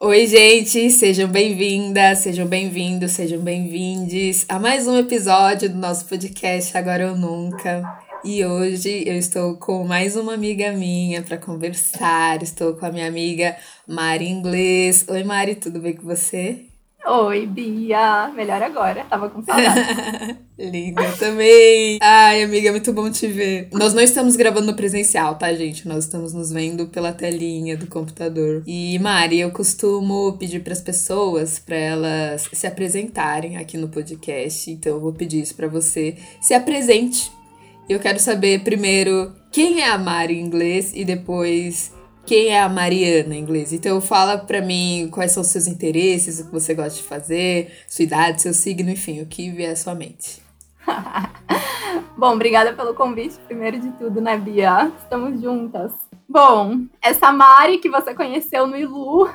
Oi, gente, sejam bem-vindas, sejam bem-vindos, sejam bem-vindes a mais um episódio do nosso podcast Agora ou Nunca. E hoje eu estou com mais uma amiga minha para conversar. Estou com a minha amiga Mari Inglês. Oi, Mari, tudo bem com você? Oi, Bia. Melhor agora. Tava com saudade. Linda também. Ai, amiga, muito bom te ver. Nós não estamos gravando presencial, tá, gente? Nós estamos nos vendo pela telinha do computador. E, Mari, eu costumo pedir para as pessoas para elas se apresentarem aqui no podcast. Então, eu vou pedir isso para você. Se apresente. Eu quero saber primeiro quem é a Mari em inglês e depois quem é a Mariana em inglês. Então fala para mim quais são os seus interesses, o que você gosta de fazer, sua idade, seu signo, enfim, o que vier à sua mente. Bom, obrigada pelo convite, primeiro de tudo, né, Bia? Estamos juntas. Bom, essa Mari que você conheceu no Ilu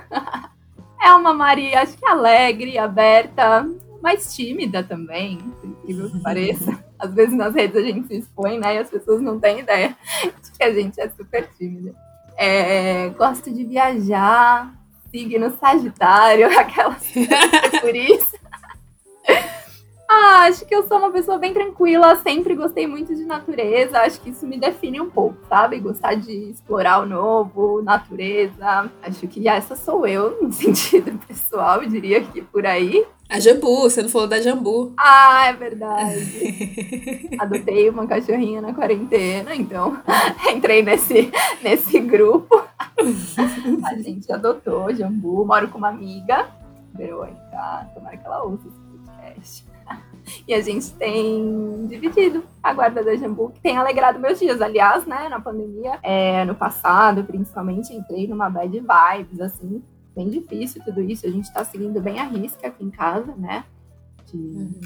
é uma Mari, acho que alegre, aberta, mais tímida também, por incrível que pareça. Às vezes nas redes a gente se expõe, né, e as pessoas não têm ideia de que a gente é super tímida. É, gosto de viajar, signo Sagitário, aquelas por isso. Ah, acho que eu sou uma pessoa bem tranquila, sempre gostei muito de natureza, acho que isso me define um pouco, sabe? Gostar de explorar o novo, natureza. Acho que essa sou eu, no sentido pessoal, diria que por aí. A Jambu, você não falou da Jambu. Ah, é verdade. Adotei uma cachorrinha na quarentena, então entrei nesse, nesse grupo. A gente adotou Jambu, moro com uma amiga, Verônica, tomara que ela ouça esse podcast. E a gente tem dividido a guarda da Jambu, que tem alegrado meus dias. Aliás, né, na pandemia, é, no passado, principalmente, entrei numa bad vibes, assim, bem difícil tudo isso. A gente está seguindo bem a risca aqui em casa, né? De, uhum.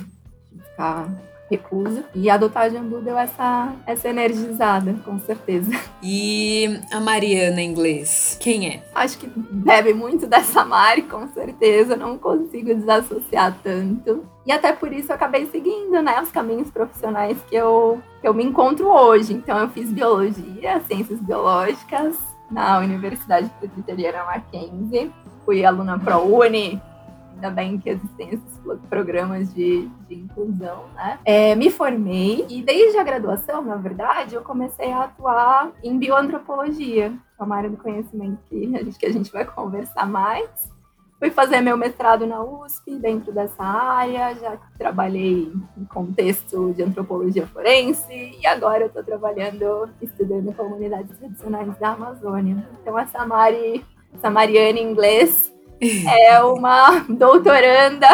de ficar recusa. E adotar a Jambu deu essa, essa energizada, com certeza. E a Mariana em inglês, quem é? Acho que bebe muito dessa Mari, com certeza. Não consigo desassociar tanto. E até por isso eu acabei seguindo, né, os caminhos profissionais que eu, que eu me encontro hoje. Então eu fiz biologia, ciências biológicas, na Universidade Presbiteriana Mackenzie. Fui aluna ProUni, ainda bem que existem esses programas de, de inclusão, né? É, me formei e desde a graduação, na verdade, eu comecei a atuar em bioantropologia, que é uma área do conhecimento que a gente, que a gente vai conversar mais. Fui fazer meu mestrado na USP dentro dessa área, já trabalhei em contexto de antropologia forense e agora eu estou trabalhando estudando comunidades tradicionais da Amazônia. Então essa Mari, essa Mariana em inglês é uma doutoranda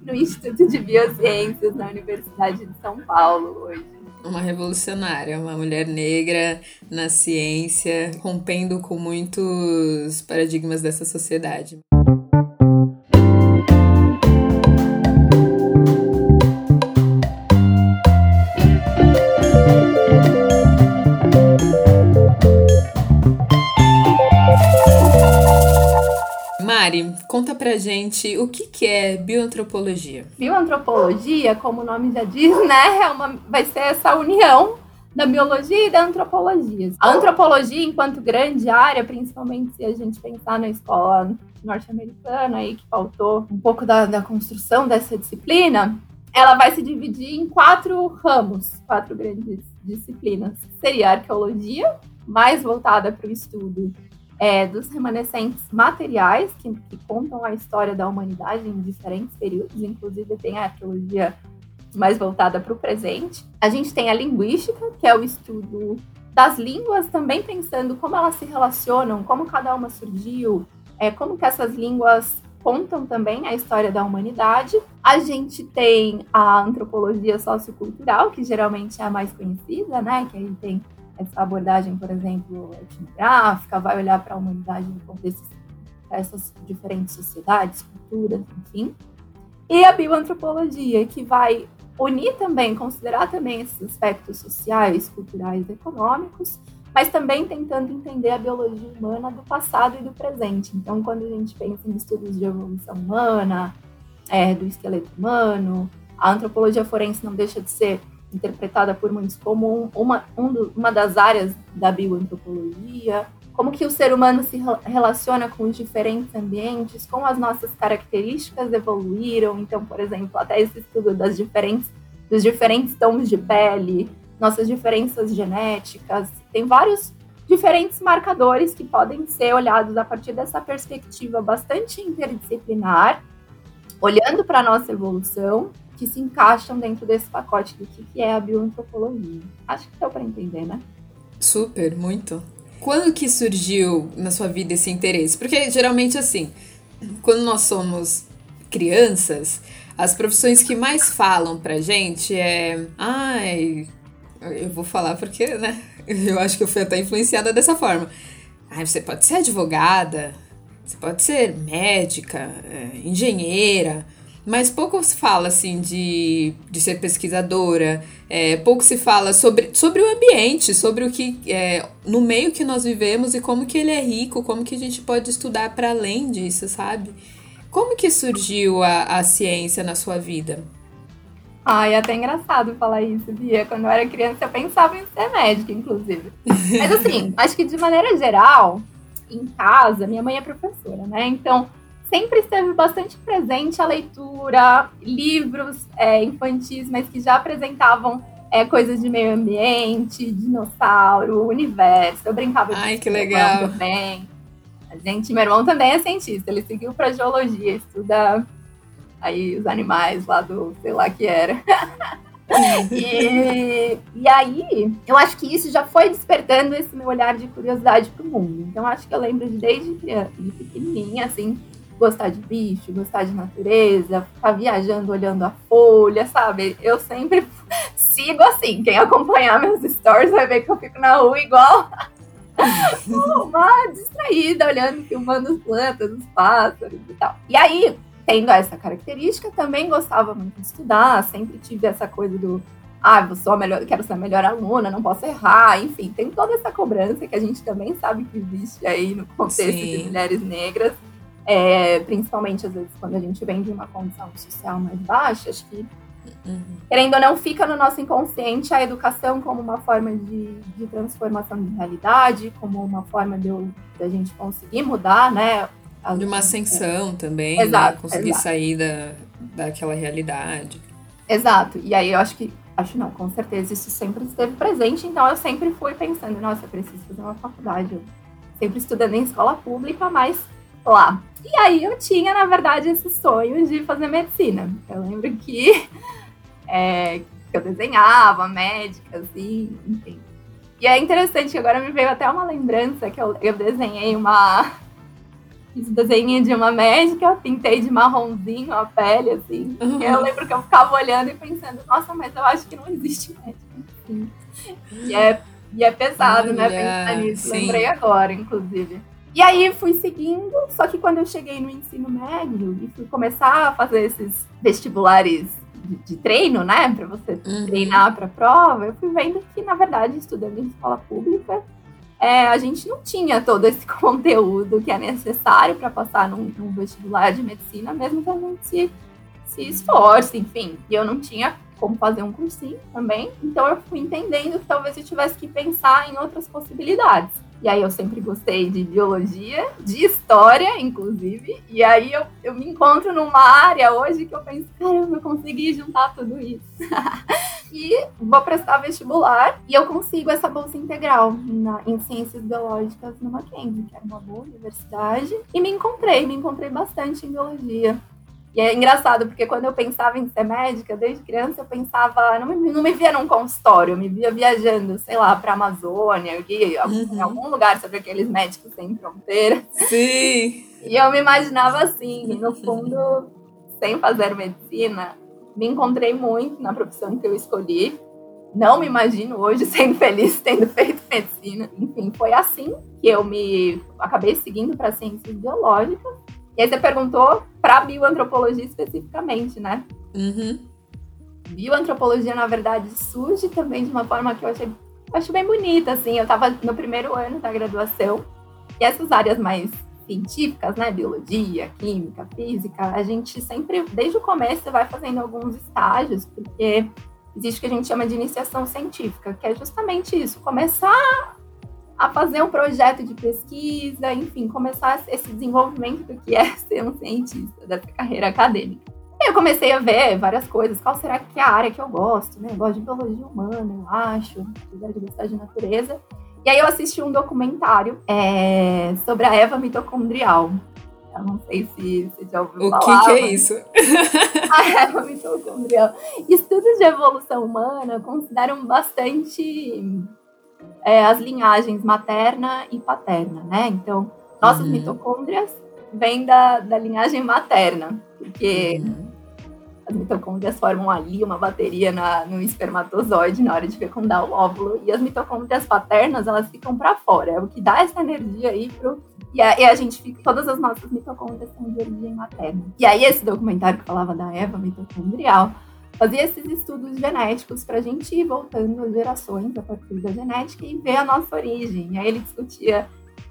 no Instituto de Biociências na Universidade de São Paulo hoje. Uma revolucionária, uma mulher negra na ciência, rompendo com muitos paradigmas dessa sociedade. Mari, conta pra gente o que, que é bioantropologia. Bioantropologia, como o nome já diz, né, é uma, vai ser essa união da biologia e da antropologia. A antropologia, enquanto grande área, principalmente se a gente pensar na escola norte-americana, aí que faltou um pouco da, da construção dessa disciplina, ela vai se dividir em quatro ramos, quatro grandes disciplinas. Seria a arqueologia, mais voltada para o estudo é, dos remanescentes materiais que, que, contam a história da humanidade em diferentes períodos, inclusive tem a arqueologia mais voltada para o presente. A gente tem a linguística, que é o estudo das línguas, também pensando como elas se relacionam, como cada uma surgiu, é, como que essas línguas contam também a história da humanidade. A gente tem a antropologia sociocultural, que geralmente é a mais conhecida, né? Que aí tem essa abordagem, por exemplo, etnográfica, vai olhar para a humanidade no contexto dessas diferentes sociedades, culturas, enfim. E a bioantropologia, que vai unir também, considerar também esses aspectos sociais, culturais, econômicos, mas também tentando entender a biologia humana do passado e do presente. Então, quando a gente pensa em estudos de evolução humana, é, do esqueleto humano, a antropologia forense não deixa de ser interpretada por muitos como uma, um do, uma das áreas da bioantropologia, como que o ser humano se relaciona com os diferentes ambientes, como as nossas características evoluíram. Então, por exemplo, até esse estudo das diferentes, dos diferentes tons de pele, nossas diferenças genéticas, tem vários diferentes marcadores que podem ser olhados a partir dessa perspectiva bastante interdisciplinar, olhando para a nossa evolução, que se encaixam dentro desse pacote do que é a bioantropologia. Acho que deu para entender, né? Super, muito. Quando que surgiu na sua vida esse interesse? Porque geralmente assim, quando nós somos crianças, as profissões que mais falam pra gente é. Ai. Eu vou falar porque, né? Eu acho que eu fui até influenciada dessa forma. Ai, você pode ser advogada, você pode ser médica, é, engenheira, mas pouco se fala assim de, de ser pesquisadora, é, pouco se fala sobre, sobre o ambiente, sobre o que é, no meio que nós vivemos e como que ele é rico, como que a gente pode estudar para além disso, sabe? Como que surgiu a, a ciência na sua vida? Ai, é até engraçado falar isso, Bia. Quando eu era criança, eu pensava em ser médica, inclusive. Mas assim, acho que de maneira geral, em casa, minha mãe é professora, né? Então, sempre esteve bastante presente a leitura, livros é, infantis, mas que já apresentavam é, coisas de meio ambiente, dinossauro, universo. Eu brincava Ai, que legal. também. A gente, meu irmão também é cientista, ele seguiu para geologia, estuda aí os animais lá do, sei lá que era. e, e aí, eu acho que isso já foi despertando esse meu olhar de curiosidade pro mundo. Então, acho que eu lembro de desde criança, de pequenininha, assim, gostar de bicho, gostar de natureza, ficar viajando olhando a folha, sabe? Eu sempre sigo assim. Quem acompanhar meus stories vai ver que eu fico na rua igual uma distraída, olhando, filmando as plantas, os pássaros e tal. E aí, tendo essa característica, também gostava muito de estudar, sempre tive essa coisa do ah, eu sou a melhor, quero ser a melhor aluna, não posso errar, enfim, tem toda essa cobrança que a gente também sabe que existe aí no contexto Sim. de mulheres negras. É, principalmente às vezes quando a gente vem de uma condição social mais baixa, acho que uhum. querendo ou não fica no nosso inconsciente a educação como uma forma de, de transformação de realidade, como uma forma de, de a gente conseguir mudar, né? de uma ascensão é. também, né? exato, né? conseguir exato. sair da, daquela realidade. Exato. E aí eu acho que acho não, com certeza isso sempre esteve presente, então eu sempre fui pensando, nossa, eu preciso fazer uma faculdade. Eu sempre estudando em escola pública, mas lá. E aí eu tinha, na verdade, esse sonho de fazer medicina. Eu lembro que, é, eu desenhava, médica, assim, enfim. E é interessante que agora me veio até uma lembrança que eu, eu desenhei uma. Fiz desenho de uma médica, pintei de marronzinho a pele, assim. Uhum. eu lembro que eu ficava olhando e pensando, nossa, mas eu acho que não existe médica. Assim. E é, e é pesado, né, Olha, né, pensar nisso. Sim. Lembrei agora, inclusive. E aí fui seguindo, só que quando eu cheguei no ensino médio e fui começar a fazer esses vestibulares de, de treino, né, para você uhum. treinar para prova, eu fui vendo que na verdade estudando em escola pública, é, a gente não tinha todo esse conteúdo que é necessário para passar num, num, vestibular de medicina, mesmo que a gente se, se esforce, enfim. E eu não tinha como fazer um cursinho também, então eu fui entendendo que talvez eu tivesse que pensar em outras possibilidades. E aí eu sempre gostei de biologia, de história, inclusive. E aí eu, eu me encontro numa área hoje que eu penso, caramba, eu consegui juntar tudo isso. e vou prestar vestibular e eu consigo essa bolsa integral na, em ciências biológicas no Mackenzie, que é uma boa universidade. E me encontrei, me encontrei bastante em biologia. E é engraçado, porque quando eu pensava em ser médica, desde criança eu pensava, não me, não me via num consultório, eu me via viajando, sei lá, para a Amazônia, eu uhum. em algum lugar sobre aqueles médicos sem fronteira. Sim. E eu me imaginava assim, e no fundo, sem fazer medicina, me encontrei muito na profissão que eu escolhi. Não me imagino hoje sendo feliz tendo feito medicina. Enfim, foi assim que eu me acabei seguindo para ciências biológicas e aí você perguntou para bioantropologia especificamente, né? Uhum. Bioantropologia, na verdade, surge também de uma forma que eu achei eu acho bem bonita, assim. Eu estava no primeiro ano da graduação e essas áreas mais científicas, né? Biologia, química, física, a gente sempre, desde o começo, vai fazendo alguns estágios, porque existe o que a gente chama de iniciação científica, que é justamente isso, começar a fazer um projeto de pesquisa, enfim, começar esse desenvolvimento do que é ser um cientista, dessa carreira acadêmica. Eu comecei a ver várias coisas, qual será que é a área que eu gosto, né? Eu gosto de biologia humana, eu acho, apesar de gostar de natureza. E aí eu assisti um documentário é, sobre a Eva mitocondrial. Eu não sei se você já ouviu o falar. O que, que é isso? a Eva mitocondrial. Estudos de evolução humana consideram bastante é, as linhagens materna e paterna, né? Então, nossas uhum. mitocôndrias vêm da, da linhagem materna, porque uhum. as mitocôndrias formam ali uma bateria na, no espermatozoide na hora de fecundar o óvulo, e as mitocôndrias paternas, elas ficam para fora, é o que dá essa energia aí pro... E a, e a gente fica, todas as nossas mitocôndrias são de origem materna. E aí esse documentário que falava da Eva mitocondrial, fazia esses estudos genéticos para a gente ir voltando as gerações a partir da genética e ver a nossa origem. E aí ele discutia,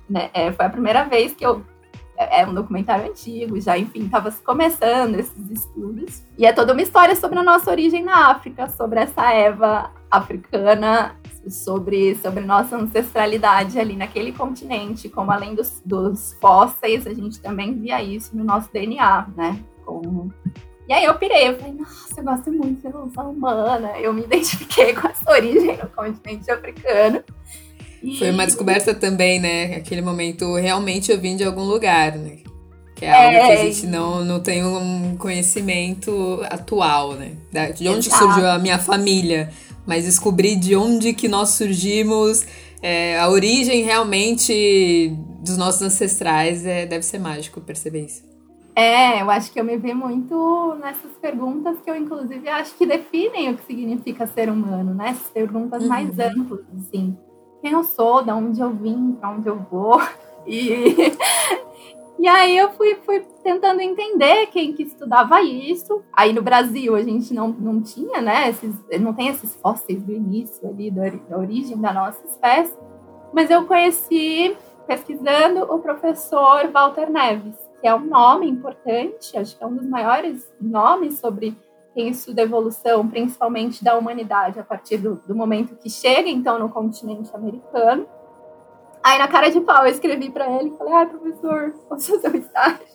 né, é, foi a primeira vez que eu é, é um documentário antigo, já, enfim, estava começando esses estudos. E é toda uma história sobre a nossa origem na África, sobre essa Eva africana, sobre, sobre nossa ancestralidade ali naquele continente, como além dos, dos fósseis, a gente também via isso no nosso DNA, né? Como e aí eu pirei, eu falei, nossa, eu gosto muito de evolução humana. Eu me identifiquei com essa origem no continente africano. E... Foi uma descoberta também, né? Aquele momento, realmente eu vim de algum lugar, né? Que é, é algo que a gente não, não tem um conhecimento atual, né? De onde surgiu a minha família. Mas descobrir de onde que nós surgimos, é, a origem realmente dos nossos ancestrais, é, deve ser mágico perceber isso. É, eu acho que eu me vi muito nessas perguntas que eu, inclusive, acho que definem o que significa ser humano, né? Essas perguntas uhum. mais amplas, assim. Quem eu sou, de onde eu vim, para onde eu vou. E, e aí eu fui, fui tentando entender quem que estudava isso. Aí no Brasil a gente não, não tinha, né? Esses, não tem esses fósseis do início ali, da, da origem da nossa espécie. Mas eu conheci, pesquisando, o professor Walter Neves que é um nome importante, acho que é um dos maiores nomes sobre quem estuda evolução, principalmente da humanidade, a partir do, do momento que chega, então, no continente americano. Aí, na cara de pau, eu escrevi para ele falei: ah, professor, posso fazer um estágio?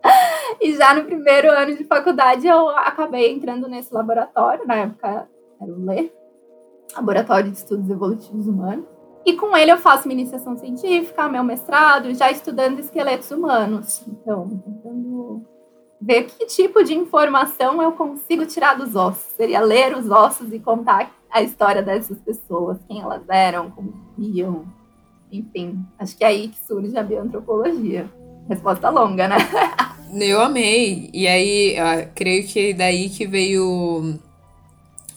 e já no primeiro ano de faculdade, eu acabei entrando nesse laboratório, na época era o LE Laboratório de Estudos Evolutivos Humanos. E com ele eu faço minha iniciação científica, meu mestrado, já estudando esqueletos humanos. Então, tentando ver que tipo de informação eu consigo tirar dos ossos. Seria ler os ossos e contar a história dessas pessoas, quem elas eram, como viviam. Enfim, acho que é aí que surge a bioantropologia. Resposta longa, né? Eu amei. E aí, creio que daí que veio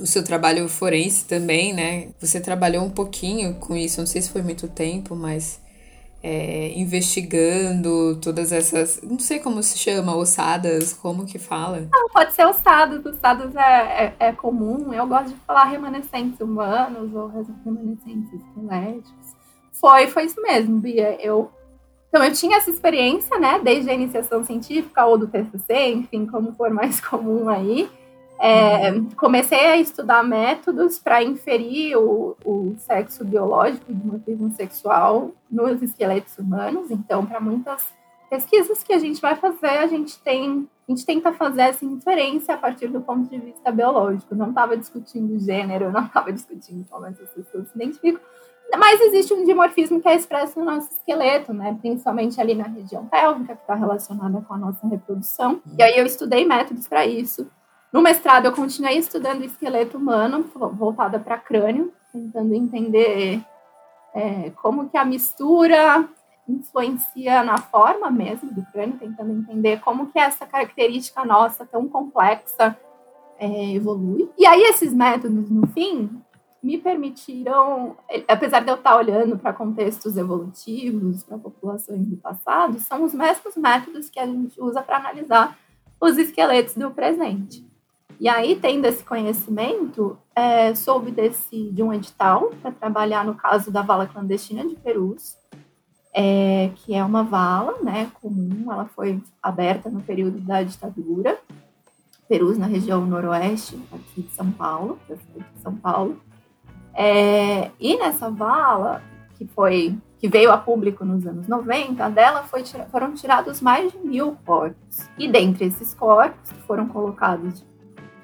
o seu trabalho forense também, né? Você trabalhou um pouquinho com isso, não sei se foi muito tempo, mas é, investigando todas essas. Não sei como se chama, ossadas, como que fala? Não, pode ser ossadas, ossadas é, é, é comum. Eu gosto de falar remanescentes humanos ou remanescentes esqueléticos. Foi, foi isso mesmo, Bia. Eu então, eu tinha essa experiência, né, desde a iniciação científica ou do TCC, enfim, como for mais comum aí. É, comecei a estudar métodos para inferir o, o, sexo biológico de morfismo sexual nos esqueletos humanos. Então, para muitas pesquisas que a gente vai fazer, a gente tem a gente tenta fazer essa inferência a partir do ponto de vista biológico. Não estava discutindo gênero, não estava discutindo como essas pessoas se identificam. Mas existe um dimorfismo que é expresso no nosso esqueleto, né? Principalmente ali na região pélvica, que está relacionada com a nossa reprodução. E aí eu estudei métodos para isso. No mestrado, eu continuei estudando esqueleto humano, voltada para crânio, tentando entender é, como que a mistura influencia na forma mesmo do crânio, tentando entender como que essa característica nossa tão complexa é, evolui. E aí esses métodos, no fim, me permitiram, apesar de eu estar olhando para contextos evolutivos, para populações do passado, são os mesmos métodos que a gente usa para analisar os esqueletos do presente. E aí, tendo esse conhecimento, é, soube desse, de um edital para trabalhar no caso da vala clandestina de Perus, é, que é uma vala né, comum, ela foi aberta no período da ditadura, Perus na região noroeste aqui de São Paulo, de São Paulo. É, e nessa vala, que foi que veio a público nos anos 90, dela foi, foram tirados mais de mil corpos. E dentre esses corpos, que foram colocados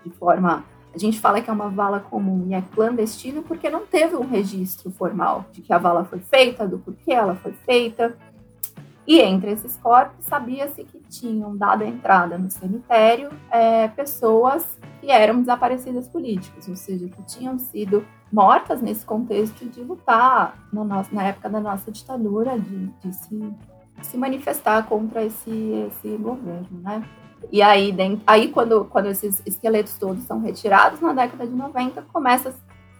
de, forma. A gente fala que é uma vala comum e é clandestino porque não teve um registro formal de que a vala foi feita, do porquê ela foi feita. E entre esses corpos, sabia-se que tinham dado entrada no cemitério é, pessoas que eram desaparecidas políticas, ou seja, que tinham sido mortas nesse contexto de lutar na, nossa, na época da nossa ditadura, de, de se, se manifestar contra esse, esse governo, né? E aí, aí quando, quando esses esqueletos todos são retirados na década de 90, começam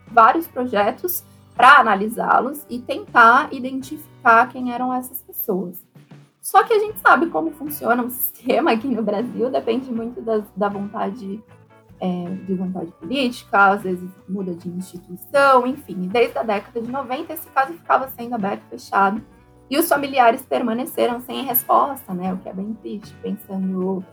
vários projetos para analisá-los e tentar identificar quem eram essas pessoas. Só que a gente sabe como funciona o sistema aqui no Brasil, depende muito das, da vontade é, de vontade política, às vezes muda de instituição, enfim. Desde a década de 90, esse caso ficava sendo aberto e fechado. E os familiares permaneceram sem resposta, né? O que é bem triste, pensando.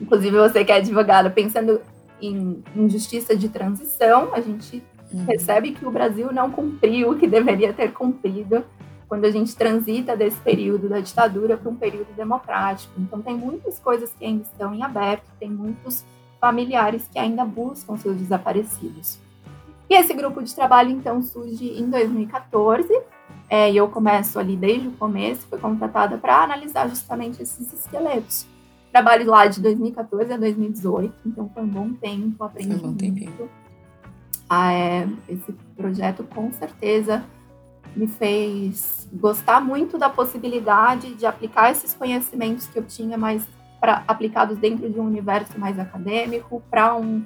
Inclusive, você que é advogada, pensando em, em justiça de transição, a gente uhum. percebe que o Brasil não cumpriu o que deveria ter cumprido quando a gente transita desse período da ditadura para um período democrático. Então, tem muitas coisas que ainda estão em aberto, tem muitos familiares que ainda buscam seus desaparecidos. E esse grupo de trabalho, então, surge em 2014, é, e eu começo ali desde o começo, fui contratada para analisar justamente esses esqueletos. Trabalho lá de 2014 a 2018, então foi um bom tempo, aprendi foi um bom muito. Ah, é, esse projeto, com certeza, me fez gostar muito da possibilidade de aplicar esses conhecimentos que eu tinha mais pra, aplicados dentro de um universo mais acadêmico, para um,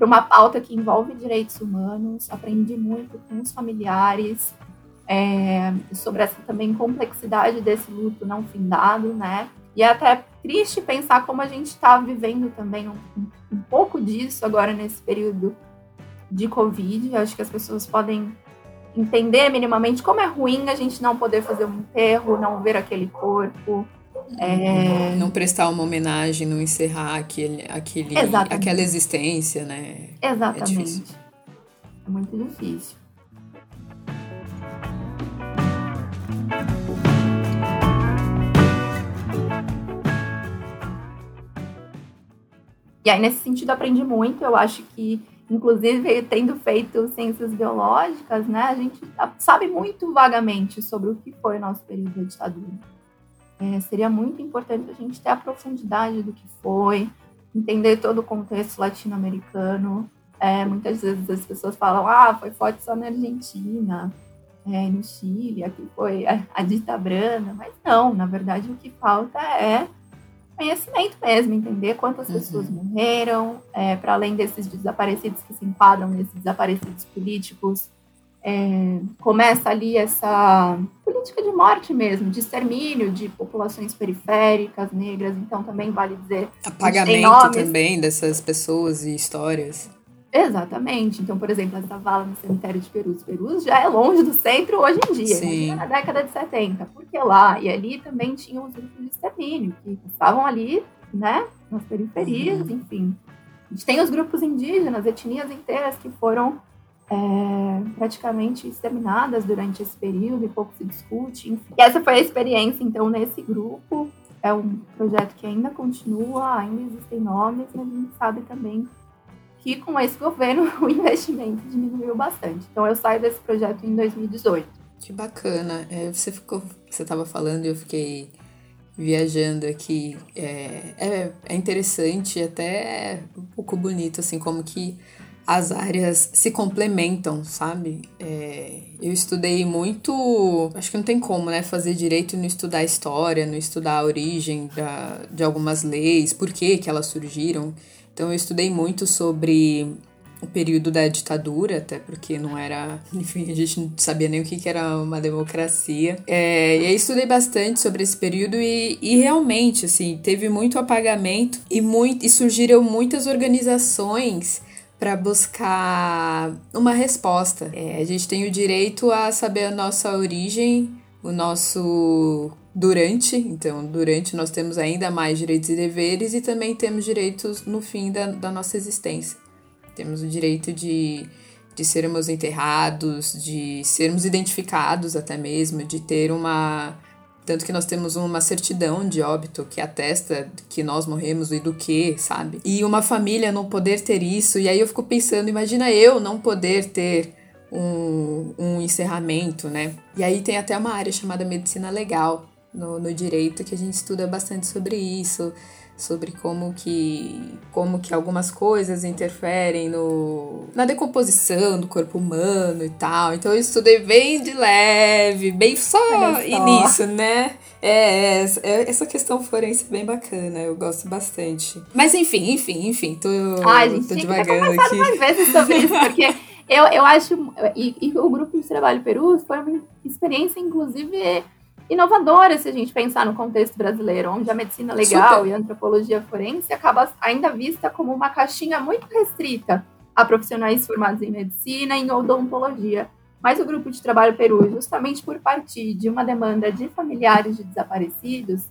uma pauta que envolve direitos humanos. Aprendi muito com os familiares é, sobre essa também complexidade desse luto não findado, né? E é até triste pensar como a gente está vivendo também um, um, pouco disso agora nesse período de Covid. acho que as pessoas podem entender minimamente como é ruim a gente não poder fazer um enterro, não ver aquele corpo, é... Não prestar uma homenagem, não encerrar aquele, aquele, aquela existência, né? Exatamente. É, é muito difícil. E aí, nesse sentido, aprendi muito. Eu acho que, inclusive, tendo feito ciências biológicas, né, a gente sabe muito vagamente sobre o que foi o nosso período de ditadura. É, seria muito importante a gente ter a profundidade do que foi, entender todo o contexto latino-americano. É, muitas vezes as pessoas falam, ah, foi forte só na Argentina, é, no Chile, aqui foi a, a dita mas não, na verdade o que falta é conhecimento mesmo, entender quantas uhum. pessoas morreram, é, para além desses desaparecidos que se enquadram nesses desaparecidos políticos, é, começa ali essa política de morte mesmo, de extermínio de populações periféricas, negras, então também vale dizer. Apagamento também dessas pessoas e histórias. Exatamente. Então, por exemplo, essa vala no cemitério de Perus. Perus já é longe do centro hoje em dia, Sim. na década de 70. Porque lá e ali também tinham os grupos de extermínio, que estavam ali, né, nas periferias, uhum. enfim. A gente tem os grupos indígenas, etnias inteiras que foram é, praticamente exterminadas durante esse período e pouco se discute. Enfim. E essa foi a experiência, então, nesse grupo. É um projeto que ainda continua, ainda existem nomes, mas a gente sabe também que com esse governo o investimento diminuiu bastante. Então eu saio desse projeto em 2018. Que bacana. É, você ficou, você estava falando e eu fiquei viajando aqui. É, é, é interessante, até um pouco bonito, assim, como que as áreas se complementam, sabe? É, eu estudei muito. Acho que não tem como, né? Fazer direito e não estudar história, não estudar a origem da, de algumas leis, por que, que elas surgiram. Então, eu estudei muito sobre o período da ditadura, até porque não era. Enfim, a gente não sabia nem o que, que era uma democracia. É, e aí estudei bastante sobre esse período e, e realmente, assim, teve muito apagamento e, muito, e surgiram muitas organizações para buscar uma resposta. É, a gente tem o direito a saber a nossa origem, o nosso durante, então durante nós temos ainda mais direitos e deveres e também temos direitos no fim da, da nossa existência. Temos o direito de de sermos enterrados, de sermos identificados até mesmo, de ter uma. Tanto que nós temos uma certidão de óbito que atesta que nós morremos e do que, sabe? E uma família não poder ter isso. E aí eu fico pensando, imagina eu não poder ter um, um encerramento, né? E aí tem até uma área chamada medicina legal no, no direito que a gente estuda bastante sobre isso sobre como que como que algumas coisas interferem no na decomposição do corpo humano e tal. Então eu estudei bem de leve, bem só, só. início, né? É, é, essa questão forense é bem bacana, eu gosto bastante. Mas enfim, enfim, enfim, tô, Ai, gente, tô devagando aqui. mais vezes sobre isso, porque eu, eu acho. E, e o grupo de trabalho Peru foi uma experiência, inclusive inovadora se a gente pensar no contexto brasileiro, onde a medicina legal Super. e a antropologia forense acaba ainda vista como uma caixinha muito restrita a profissionais formados em medicina e em odontologia. Mas o grupo de trabalho Peru, justamente por partir de uma demanda de familiares de desaparecidos,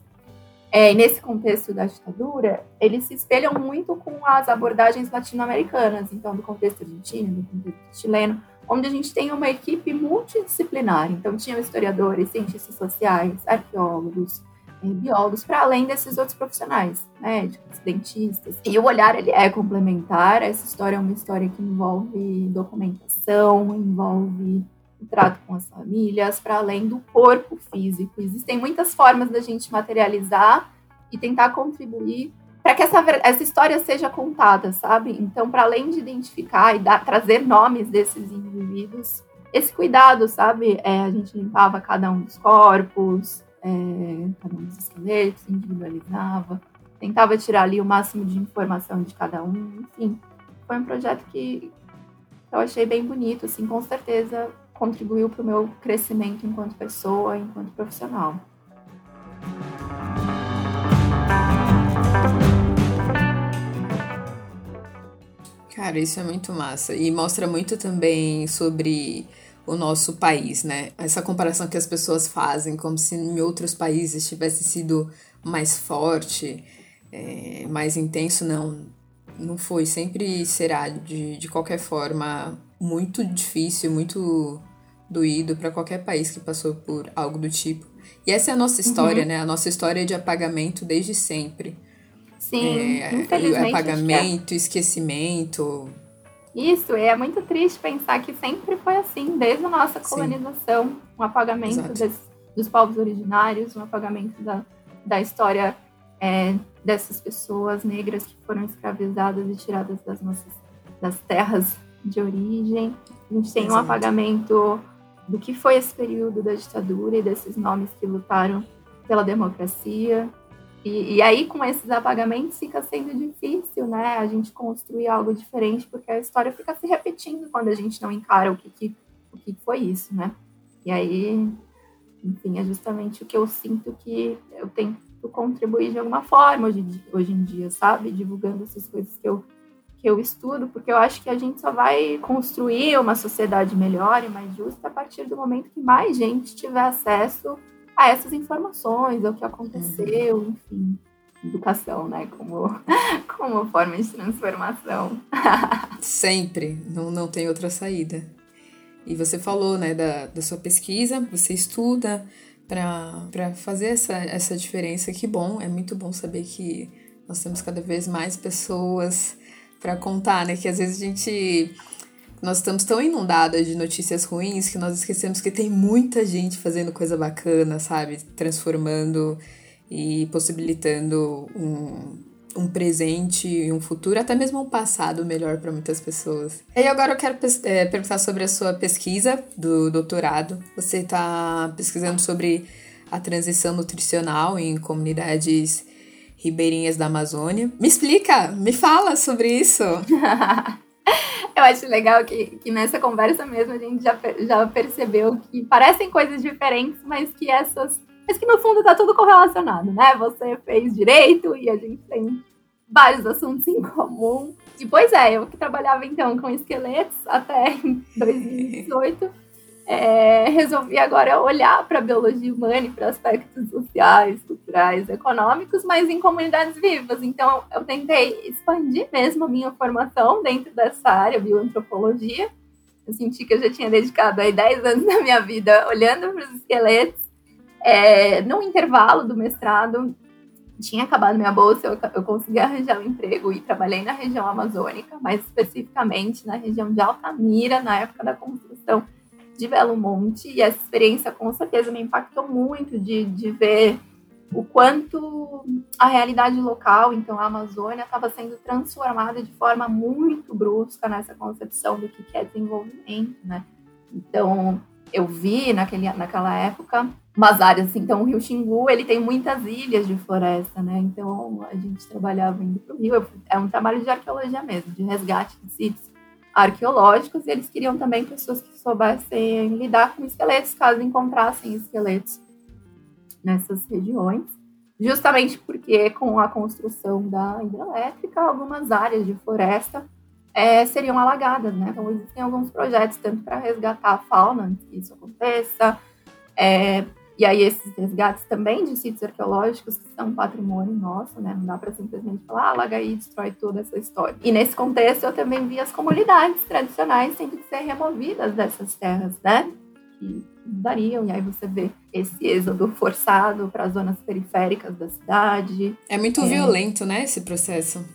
é, nesse contexto da ditadura, eles se espelham muito com as abordagens latino-americanas, então do contexto argentino, do contexto chileno, onde a gente tem uma equipe multidisciplinar. Então, tinham historiadores, cientistas sociais, arqueólogos, eh, biólogos, para além desses outros profissionais, médicos, dentistas. E o olhar ele é complementar. Essa história é uma história que envolve documentação, envolve o trato com as famílias, para além do corpo físico. Existem muitas formas da gente materializar e tentar contribuir para que essa, essa história seja contada, sabe? Então, para além de identificar e dar, trazer nomes desses indivíduos, esse cuidado, sabe? É, a gente limpava cada um dos corpos, é, cada um dos esqueletos, individualizava, tentava tirar ali o máximo de informação de cada um, enfim. Foi um projeto que eu achei bem bonito, assim, com certeza contribuiu para o meu crescimento enquanto pessoa, enquanto profissional. Cara, isso é muito massa. E mostra muito também sobre o nosso país, né? Essa comparação que as pessoas fazem, como se em outros países tivesse sido mais forte, é, mais intenso, não. Não foi. Sempre será, de, de qualquer forma, muito difícil, muito doído para qualquer país que passou por algo do tipo. E essa é a nossa história, uhum. né? A nossa história de apagamento desde sempre. Sim, é, infelizmente. Apagamento, é. esquecimento. Isso, é muito triste pensar que sempre foi assim, desde a nossa colonização, Sim. um apagamento des, dos povos originários, um apagamento da, da história é, dessas pessoas negras que foram escravizadas e tiradas das nossas das terras de origem. A gente tem Exato. um apagamento do que foi esse período da ditadura e desses nomes que lutaram pela democracia. E, e, aí, com esses apagamentos, fica sendo difícil, né? A gente construir algo diferente, porque a história fica se repetindo quando a gente não encara o que, que, o que foi isso, né? E aí, enfim, é justamente o que eu sinto que eu tento contribuir de alguma forma hoje, hoje em dia, sabe? Divulgando essas coisas que eu, que eu estudo, porque eu acho que a gente só vai construir uma sociedade melhor e mais justa a partir do momento que mais gente tiver acesso a essas informações, ao que aconteceu, uhum. enfim. Educação, né? Como, como forma de transformação. Sempre, não, não tem outra saída. E você falou, né, da, da sua pesquisa, você estuda para fazer essa, essa diferença. Que bom, é muito bom saber que nós temos cada vez mais pessoas para contar, né? Que às vezes a gente nós estamos tão inundadas de notícias ruins que nós esquecemos que tem muita gente fazendo coisa bacana, sabe? Transformando e possibilitando um, um presente e um futuro, até mesmo um passado melhor para muitas pessoas. E agora eu quero é, perguntar sobre a sua pesquisa do doutorado. Você está pesquisando sobre a transição nutricional em comunidades ribeirinhas da Amazônia. Me explica, me fala sobre isso. Eu acho legal que, que nessa conversa mesmo a gente já, já percebeu que parecem coisas diferentes, mas que essas. Mas que no fundo tá tudo correlacionado, né? Você fez direito e a gente tem vários assuntos em comum. E pois é, eu que trabalhava então com esqueletos até 2018 é, resolvi agora olhar para a biologia humana e para aspectos sociais, culturais, econômicos, mas em comunidades vivas. Então, eu tentei expandir mesmo a minha formação dentro dessa área, bioantropologia, Eu senti que eu já tinha dedicado aí 10 anos da minha vida olhando para os esqueletos. É, no intervalo do mestrado, tinha acabado minha bolsa, eu, eu consegui arranjar um emprego e trabalhei na região amazônica, mais especificamente na região de Altamira, na época da construção de Belo Monte. E essa experiência, com certeza, me impactou muito de, de ver o quanto a realidade local, então a Amazônia, estava sendo transformada de forma muito brusca nessa concepção do que é desenvolvimento, né? Então, eu vi naquele, naquela época umas áreas, assim, então o Rio Xingu, ele tem muitas ilhas de floresta, né? Então, a gente trabalhava indo para o rio, é um trabalho de arqueologia mesmo, de resgate de sítios arqueológicos, e eles queriam também pessoas que soubessem lidar com esqueletos, caso encontrassem esqueletos nessas regiões, justamente porque com a construção da hidrelétrica, algumas áreas de floresta é, seriam alagadas, né? Então existem alguns projetos tanto para resgatar a fauna que isso aconteça, é, e aí esses resgates também de sítios arqueológicos que são patrimônio nosso, né? Não dá para simplesmente falar, ah, alaga aí destrói toda essa história. E nesse contexto eu também vi as comunidades tradicionais tendo que ser removidas dessas terras, né? Que mudariam, e aí você vê esse êxodo forçado para as zonas periféricas da cidade. É muito é... violento, né, esse processo?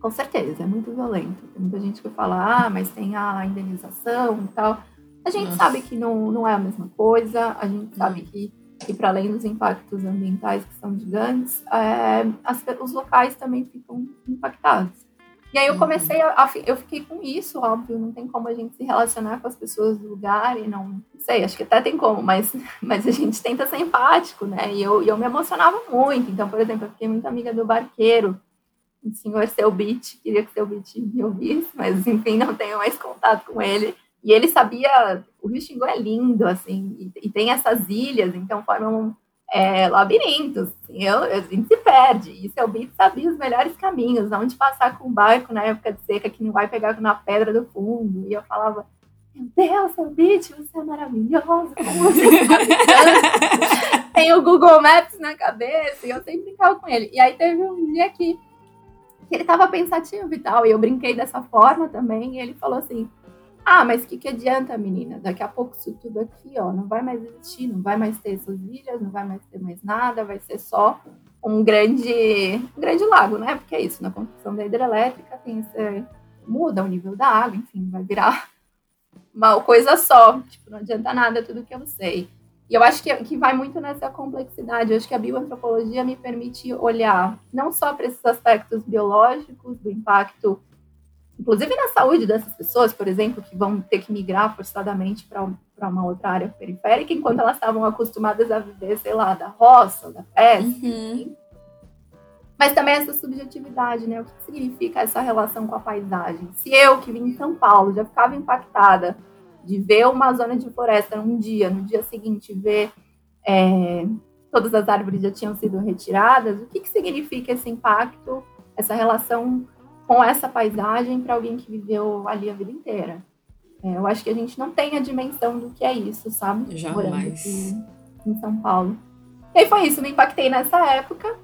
Com certeza, é muito violento. Tem muita gente que fala, ah, mas tem a indenização e tal. A gente Nossa. sabe que não, não é a mesma coisa, a gente sabe hum. que, que para além dos impactos ambientais que são gigantes, é, as, os locais também ficam impactados. E aí eu uhum. comecei a, a, Eu fiquei com isso, óbvio, não tem como a gente se relacionar com as pessoas do lugar e não. Não sei, acho que até tem como, mas, mas a gente tenta ser empático, né? E eu, eu me emocionava muito. Então, por exemplo, eu fiquei muito amiga do barqueiro, o senhor Seu Beat, queria que Seu Beat me ouvisse, mas enfim, não tenho mais contato com ele. E ele sabia. O Rio Xingu é lindo, assim, e, e tem essas ilhas, então formam é, labirintos. Assim, eu, a gente se perde. E seu Bito sabia os melhores caminhos, onde passar com o barco na época de seca, que não vai pegar na pedra do fundo. E eu falava, meu Deus, seu Bit, você é maravilhoso. Tem o Google Maps na cabeça, e eu sempre brincava com ele. E aí teve um dia que ele estava pensativo e tal, e eu brinquei dessa forma também, e ele falou assim, ah, mas o que, que adianta, menina? Daqui a pouco isso tudo aqui, ó, não vai mais existir, não vai mais ter essas ilhas, não vai mais ter mais nada, vai ser só um grande, um grande lago, né? Porque é isso, na construção da hidrelétrica tem esse, muda o nível da água, enfim, vai virar uma coisa só. Tipo, não adianta nada tudo que eu sei. E eu acho que, que vai muito nessa complexidade. Eu acho que a bioantropologia me permite olhar não só para esses aspectos biológicos, do impacto inclusive na saúde dessas pessoas, por exemplo, que vão ter que migrar forçadamente para uma outra área periférica, enquanto elas estavam acostumadas a viver, sei lá, da roça, da pesca, uhum. Mas também essa subjetividade, né? O que significa essa relação com a paisagem? Se eu, que vim em São Paulo, já ficava impactada de ver uma zona de floresta num dia, no dia seguinte ver é, todas as árvores já tinham sido retiradas, o que, que significa esse impacto, essa relação com essa paisagem para alguém que viveu ali a vida inteira. É, eu acho que a gente não tem a dimensão do que é isso, sabe? Jamais. em São Paulo. E aí foi isso, me impactei nessa época.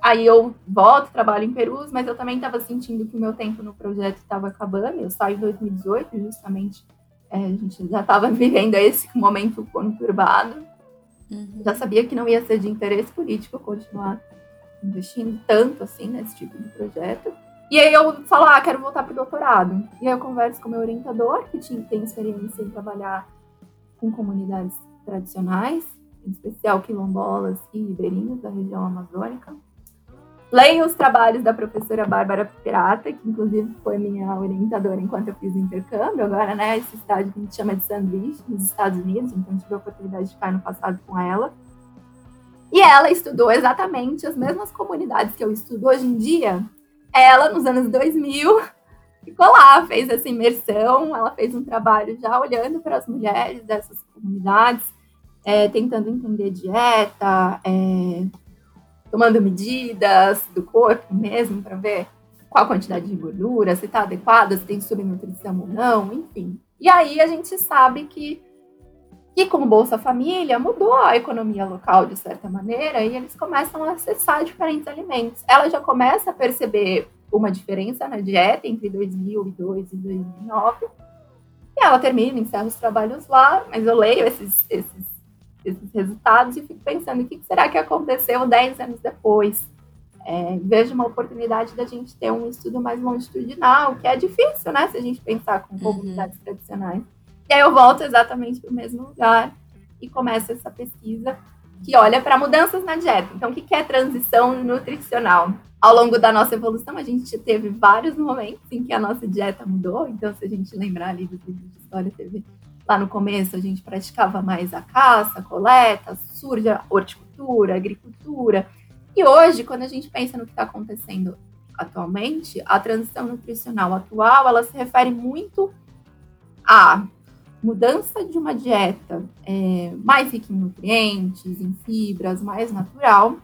Aí eu volto, trabalho em Perus, mas eu também estava sentindo que o meu tempo no projeto estava acabando. Eu saí em 2018, justamente. É, a gente já estava vivendo esse momento conturbado. Uhum. Já sabia que não ia ser de interesse político continuar investindo tanto assim nesse tipo de projeto. E aí eu falo, ah, quero voltar pro doutorado. E aí eu converso com o meu orientador, que tinha, tem experiência em trabalhar com comunidades tradicionais, em especial quilombolas e ribeirinhos da região amazônica. Leio os trabalhos da professora Bárbara Pirata, que inclusive foi minha orientadora enquanto eu fiz o intercâmbio, agora, né, esse estágio que a gente chama de sanduíche, nos Estados Unidos, então tive a oportunidade de ficar no passado com ela. E ela estudou exatamente as mesmas comunidades que eu estudo hoje em dia, ela, nos anos 2000, ficou lá, fez essa imersão, ela fez um trabalho já olhando para as mulheres dessas comunidades, é, tentando entender dieta, é, tomando medidas do corpo mesmo para ver qual a quantidade de gordura, se está adequada, se tem subnutrição ou não, enfim. E aí a gente sabe que e com o Bolsa Família mudou a economia local de certa maneira e eles começam a acessar diferentes alimentos. Ela já começa a perceber uma diferença na dieta entre 2002 e 2009. E ela termina, encerra os trabalhos lá, mas eu leio esses, esses, esses resultados e fico pensando, o que será que aconteceu 10 anos depois? É, vejo uma oportunidade da gente ter um estudo mais longitudinal, que é difícil, né? Se a gente pensar com uhum. comunidades uhum. tradicionais. E aí eu volto exatamente para o mesmo lugar e começo essa pesquisa que olha para mudanças na dieta. Então, o que é transição nutricional? Ao longo da nossa evolução, a gente teve vários momentos em que a nossa dieta mudou. Então, se a gente lembrar ali do livro de história, teve lá no começo a gente praticava mais a caça, a coleta, surge a horticultura, a agricultura. E hoje, quando a gente pensa no que está acontecendo atualmente, a transição nutricional atual, ela se refere muito a mudança de uma dieta é, mais rica em nutrientes, em fibras, mais natural,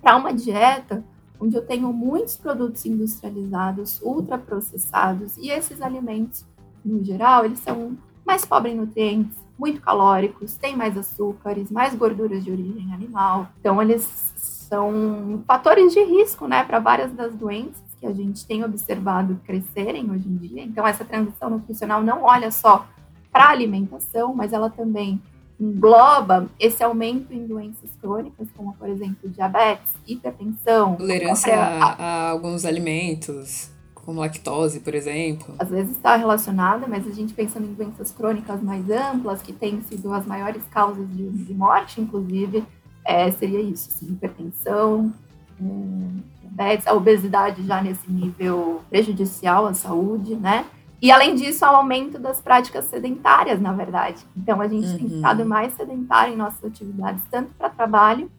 para uma dieta onde eu tenho muitos produtos industrializados, ultraprocessados, e esses alimentos, no geral, eles são mais pobres em nutrientes, muito calóricos, têm mais açúcares, mais gorduras de origem animal. Então, eles são fatores de risco, né, para várias das doenças que a gente tem observado crescerem hoje em dia. Então, essa transição nutricional não olha só para a alimentação, mas ela também engloba esse aumento em doenças crônicas, como, por exemplo, diabetes, hipertensão. Tolerância a, a, alguns alimentos, como lactose, por exemplo. Às vezes está relacionada, mas a gente pensando em doenças crônicas mais amplas, que têm sido as maiores causas de, de morte, inclusive, é, seria isso, assim, hipertensão, hum, diabetes, a obesidade já nesse nível prejudicial à saúde, né? E além disso, ao aumento das práticas sedentárias, na verdade. Então a gente uhum. tem ficado mais sedentário em nossas atividades, tanto para trabalho,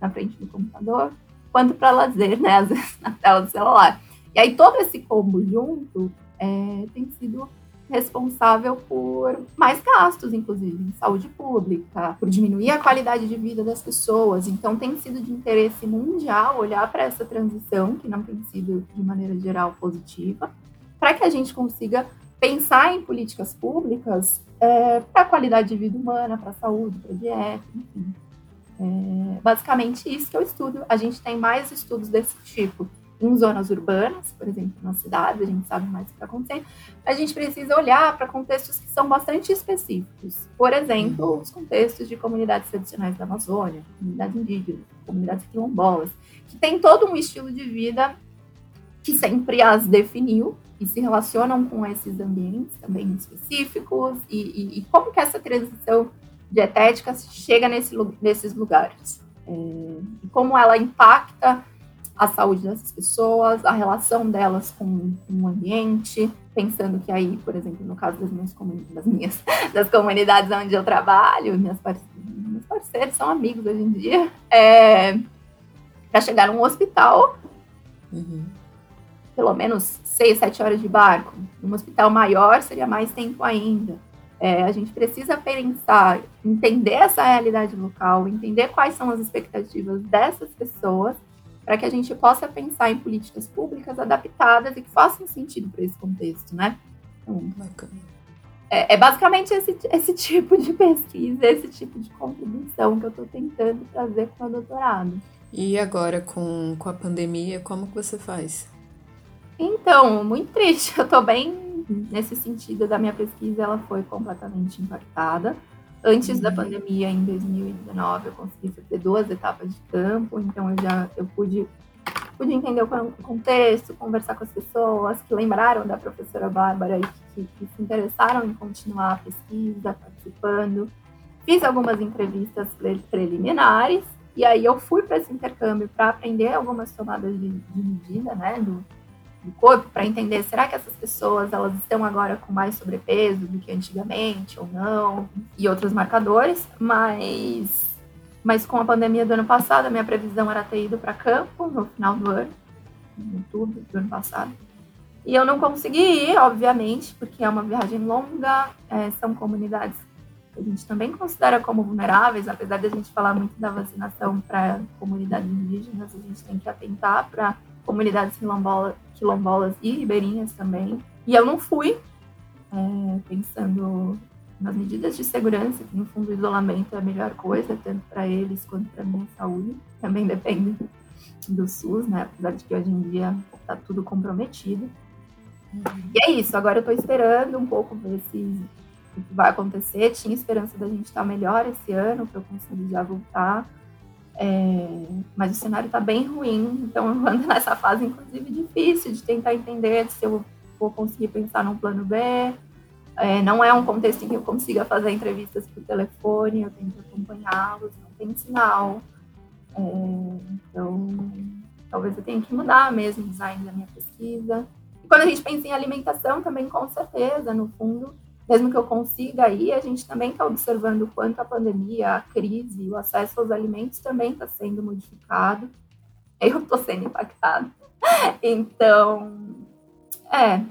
na frente do computador, quanto para lazer, né? Às vezes na tela do celular. E aí todo esse combo junto é, tem sido responsável por mais gastos, inclusive, em saúde pública, por diminuir a qualidade de vida das pessoas. Então, tem sido de interesse mundial olhar para essa transição, que não tem sido, de maneira geral, positiva, para que a gente consiga pensar em políticas públicas é, para a qualidade de vida humana, para a saúde, para a dieta, enfim. É, basicamente isso que eu estudo. A gente tem mais estudos desse tipo em zonas urbanas, por exemplo, na cidade, a gente sabe mais o que está acontecendo. A gente precisa olhar para contextos que são bastante específicos. Por exemplo, os contextos de comunidades tradicionais da Amazônia, comunidades indígenas, comunidades quilombolas, que tem todo um estilo de vida que sempre as definiu e se relacionam com esses ambientes também específicos? E, e, e como que essa transição dietética chega nesse, nesses lugares? É, e como ela impacta a saúde dessas pessoas, a relação delas com, com, o ambiente, pensando que aí, por exemplo, no caso das minhas das, minhas, das comunidades onde eu trabalho, minhas meus parceiros são amigos hoje em dia, é, para chegar num hospital, uhum pelo menos seis, sete horas de barco. Um hospital maior seria mais tempo ainda. É, a gente precisa pensar, entender essa realidade local, entender quais são as expectativas dessas pessoas, para que a gente possa pensar em políticas públicas adaptadas e que façam sentido para esse contexto, né? Então, é, é, basicamente esse, esse tipo de pesquisa, esse tipo de contribuição que eu estou tentando trazer com o doutorado. E agora, com, com a pandemia, como que você faz? Então, muito triste. Eu tô bem nesse sentido da minha pesquisa, ela foi completamente impactada. Antes uhum. da pandemia, em 2019, eu consegui fazer duas etapas de campo, então eu já eu pude, pude entender o contexto, conversar com as pessoas que lembraram da professora Bárbara e que, que se interessaram em continuar a pesquisa, participando. Fiz algumas entrevistas preliminares e aí eu fui para esse intercâmbio para aprender algumas tomadas de, de medida, né, do, do corpo para entender será que essas pessoas elas estão agora com mais sobrepeso do que antigamente ou não e outros marcadores, mas mas com a pandemia do ano passado a minha previsão era ter ido para campo no final do ano, em outubro do ano passado. E eu não consegui ir, obviamente, porque é uma viagem longa, é, são comunidades que a gente também considera como vulneráveis, apesar de a gente falar muito da vacinação para comunidades indígenas, a gente tem que atentar para comunidades quilombolas, quilombolas e ribeirinhas também. E eu não fui, é, pensando nas medidas de segurança, que no fundo o isolamento é a melhor coisa, tanto para eles quanto para a minha saúde. Também depende do SUS, né? Apesar de que hoje em dia está tudo comprometido. E é isso, agora eu estou esperando um pouco ver se o que vai acontecer. Tinha esperança da gente estar tá melhor esse ano, para eu conseguir já voltar. É, mas o cenário está bem ruim, então eu ando nessa fase, inclusive, difícil de tentar entender se eu vou conseguir pensar num plano B. É, não é um contexto em que eu consiga fazer entrevistas por telefone, eu tenho que acompanhá-los, não tem sinal. É, então, talvez eu tenha que mudar mesmo o design da minha pesquisa. E quando a gente pensa em alimentação, também com certeza, no fundo, mesmo que eu consiga ir, a gente também está observando o quanto a pandemia, a crise, o acesso aos alimentos também está sendo modificado. Eu estou sendo impactada. Então, é,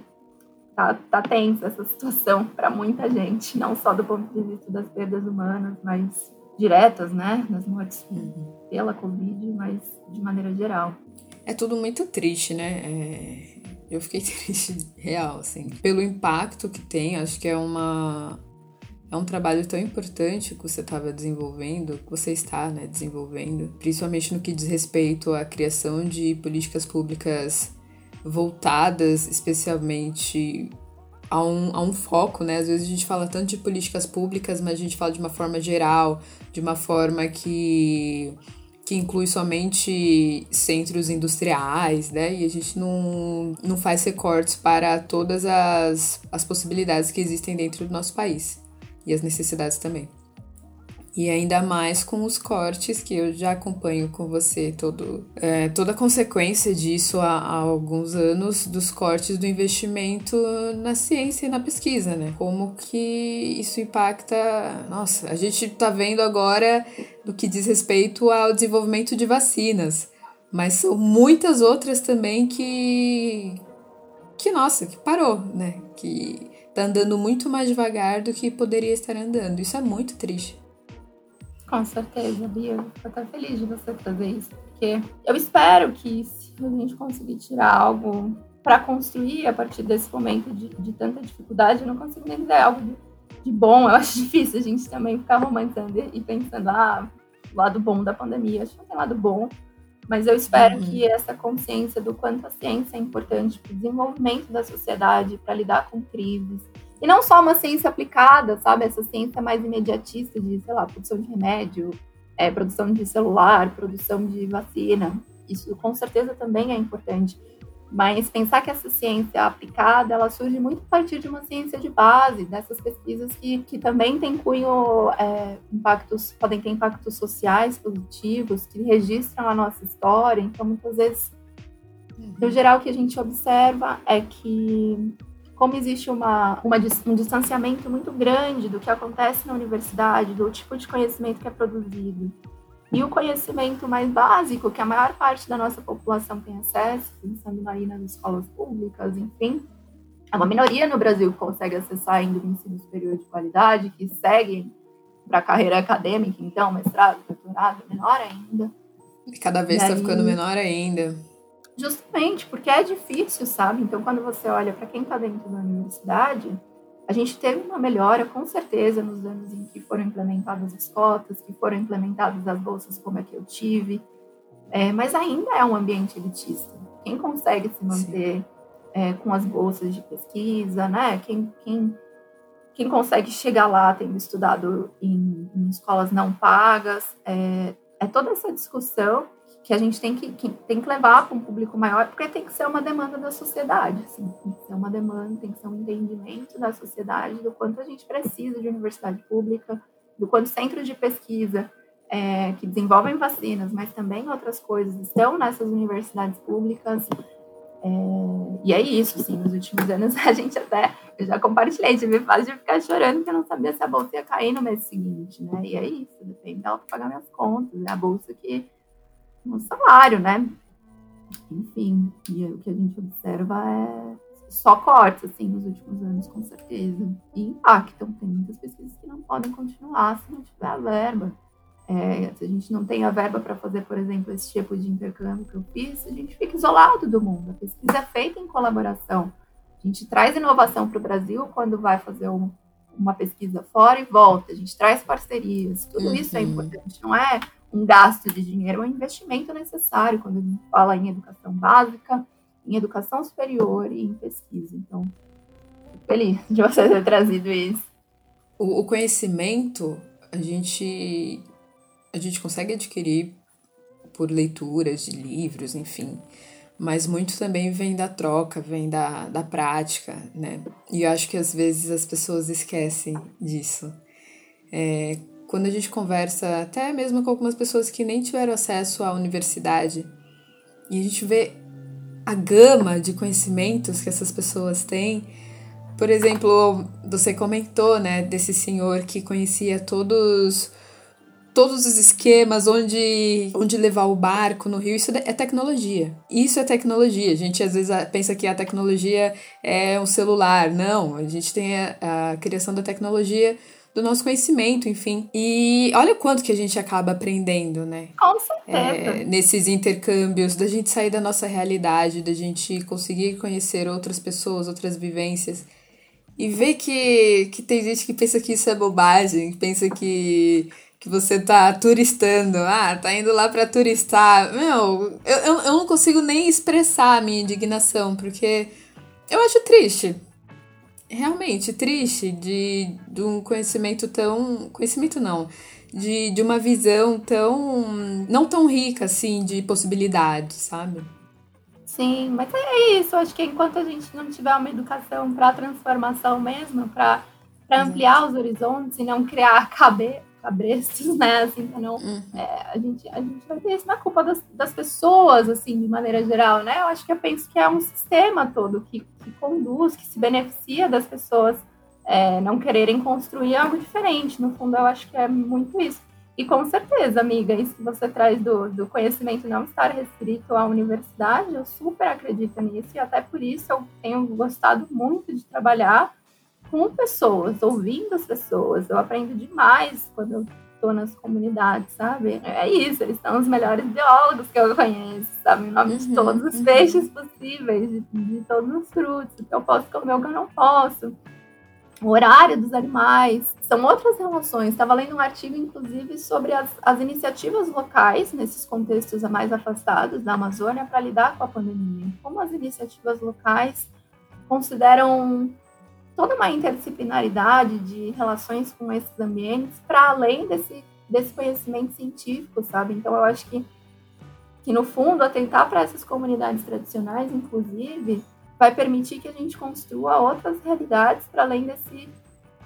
tá, tá tensa essa situação para muita gente, não só do ponto de vista das perdas humanas, mas diretas, né, nas mortes uhum. pela Covid, mas de maneira geral. É tudo muito triste, né? É... Eu fiquei triste, real, assim. Pelo impacto que tem, acho que é uma. É um trabalho tão importante que você estava desenvolvendo, que você está né, desenvolvendo, principalmente no que diz respeito à criação de políticas públicas voltadas especialmente a um, a um foco, né? Às vezes a gente fala tanto de políticas públicas, mas a gente fala de uma forma geral, de uma forma que, que inclui somente centros industriais, né? E a gente não, não faz recortes para todas as, as possibilidades que existem dentro do nosso país e as necessidades também. E ainda mais com os cortes que eu já acompanho com você, todo, é, toda a consequência disso há, há, alguns anos, dos cortes do investimento na ciência e na pesquisa, né? Como que isso impacta. Nossa, a gente tá vendo agora no que diz respeito ao desenvolvimento de vacinas, mas são muitas outras também que. que, nossa, que parou, né? Que tá andando muito mais devagar do que poderia estar andando. Isso é muito triste. Com certeza, Bia. Fico até feliz de você trazer isso, porque eu espero que se a gente conseguir tirar algo para construir a partir desse momento de, de, tanta dificuldade, eu não consigo nem dizer algo de, de, bom. Eu acho difícil a gente também ficar romantizando e pensando, ah, o lado bom da pandemia. Acho que não tem lado bom, mas eu espero uhum. que essa consciência do quanto a ciência é importante para o desenvolvimento da sociedade, para lidar com crises, e não só uma ciência aplicada, sabe? Essa ciência mais imediatista de, sei lá, produção de remédio, é, produção de celular, produção de vacina. Isso com certeza também é importante. Mas pensar que essa ciência aplicada, ela surge muito a partir de uma ciência de base, dessas pesquisas que, que também têm cunho, é, impactos, podem ter impactos sociais positivos, que registram a nossa história. Então, muitas vezes, no geral, o que a gente observa é que como existe uma, uma, um distanciamento muito grande do que acontece na universidade, do tipo de conhecimento que é produzido. E o conhecimento mais básico, que a maior parte da nossa população tem acesso, pensando aí nas escolas públicas, enfim, é uma minoria no Brasil que consegue acessar ainda o ensino superior de qualidade, que seguem para a carreira acadêmica, então, mestrado, doutorado, menor ainda. E cada vez está ficando menor ainda. Justamente porque é difícil, sabe? Então, quando você olha para quem está dentro da universidade, a gente teve uma melhora, com certeza, nos anos em que foram implementadas as cotas, que foram implementadas as bolsas, como é que eu tive. É, mas ainda é um ambiente elitista. Quem consegue se manter é, com as bolsas de pesquisa, né? Quem, quem, quem consegue chegar lá tendo estudado em, em escolas não pagas, é, é toda essa discussão que a gente tem que, que tem que levar para um público maior, porque tem que ser uma demanda da sociedade, assim, tem que ser uma demanda, tem que ser um entendimento da sociedade do quanto a gente precisa de universidade pública, do quanto centros de pesquisa é, que desenvolvem vacinas, mas também outras coisas estão nessas universidades públicas. É, e é isso, assim, nos últimos anos a gente até, eu já compartilhei, tive fase de ficar chorando que eu não sabia se a bolsa ia cair no mês seguinte, né? E é isso, depende dela para pagar minhas contas, é a bolsa que no salário, né? Enfim, e o que a gente observa é só cortes, assim, nos últimos anos, com certeza. E impactam. Tem muitas pesquisas que não podem continuar se não tiver a verba. É, se a gente não tem a verba para fazer, por exemplo, esse tipo de intercâmbio que eu fiz, a gente fica isolado do mundo. A pesquisa é feita em colaboração. A gente traz inovação para o Brasil quando vai fazer um, uma pesquisa fora e volta. A gente traz parcerias. Tudo uhum. isso é importante. Não é um gasto de dinheiro, é um investimento necessário quando a gente fala em educação básica, em educação superior e em pesquisa. Então, feliz de você ter trazido isso. O, o conhecimento a gente a gente consegue adquirir por leituras de livros, enfim. Mas muito também vem da troca, vem da, da prática, né? E eu acho que às vezes as pessoas esquecem disso. É, quando a gente conversa, até mesmo com algumas pessoas que nem tiveram acesso à universidade, e a gente vê a gama de conhecimentos que essas pessoas têm. Por exemplo, você comentou, né, desse senhor que conhecia todos todos os esquemas, onde, onde levar o barco no rio, isso é tecnologia. Isso é tecnologia. A gente às vezes pensa que a tecnologia é um celular. Não, a gente tem a, a criação da tecnologia do nosso conhecimento, enfim. E olha quanto que a gente acaba aprendendo, né? Com certeza. É, nesses intercâmbios, da gente sair da nossa realidade, da gente conseguir conhecer outras pessoas, outras vivências. E ver que, que tem gente que pensa que isso é bobagem, que pensa que que você tá turistando, ah, tá indo lá para turistar. Meu, eu, eu, eu não consigo nem expressar a minha indignação, porque eu acho triste. Realmente triste de, de um conhecimento tão. Conhecimento não. De, de uma visão tão. não tão rica assim de possibilidades, sabe? Sim, mas é isso. Acho que enquanto a gente não tiver uma educação para transformação mesmo, para ampliar os horizontes e não criar cabe, cabrestos, né? Assim. Uhum. É, a, gente, a gente vai ter isso na culpa das, das pessoas, assim, de maneira geral, né? Eu acho que eu penso que é um sistema todo que, que conduz, que se beneficia das pessoas é, não quererem construir algo diferente. No fundo, eu acho que é muito isso. E com certeza, amiga, isso que você traz do, do conhecimento não estar restrito à universidade, eu super acredito nisso, e até por isso eu tenho gostado muito de trabalhar com pessoas, ouvindo as pessoas. Eu aprendo demais quando eu estou nas comunidades, sabe? É isso, eles são os melhores biólogos que eu conheço, sabe? Em nome uhum, de todos os uhum. peixes possíveis, de, de, todos os frutos, o que eu posso comer, o que eu não posso. O horário dos animais, são outras relações. Estava lendo um artigo, inclusive, sobre as, as iniciativas locais, nesses contextos mais afastados da Amazônia, para lidar com a pandemia. Como as iniciativas locais consideram toda uma interdisciplinaridade de relações com esses ambientes para além desse, desse conhecimento científico, sabe? Então, eu acho que, que no fundo, atentar para essas comunidades tradicionais, inclusive, vai permitir que a gente construa outras realidades para além desse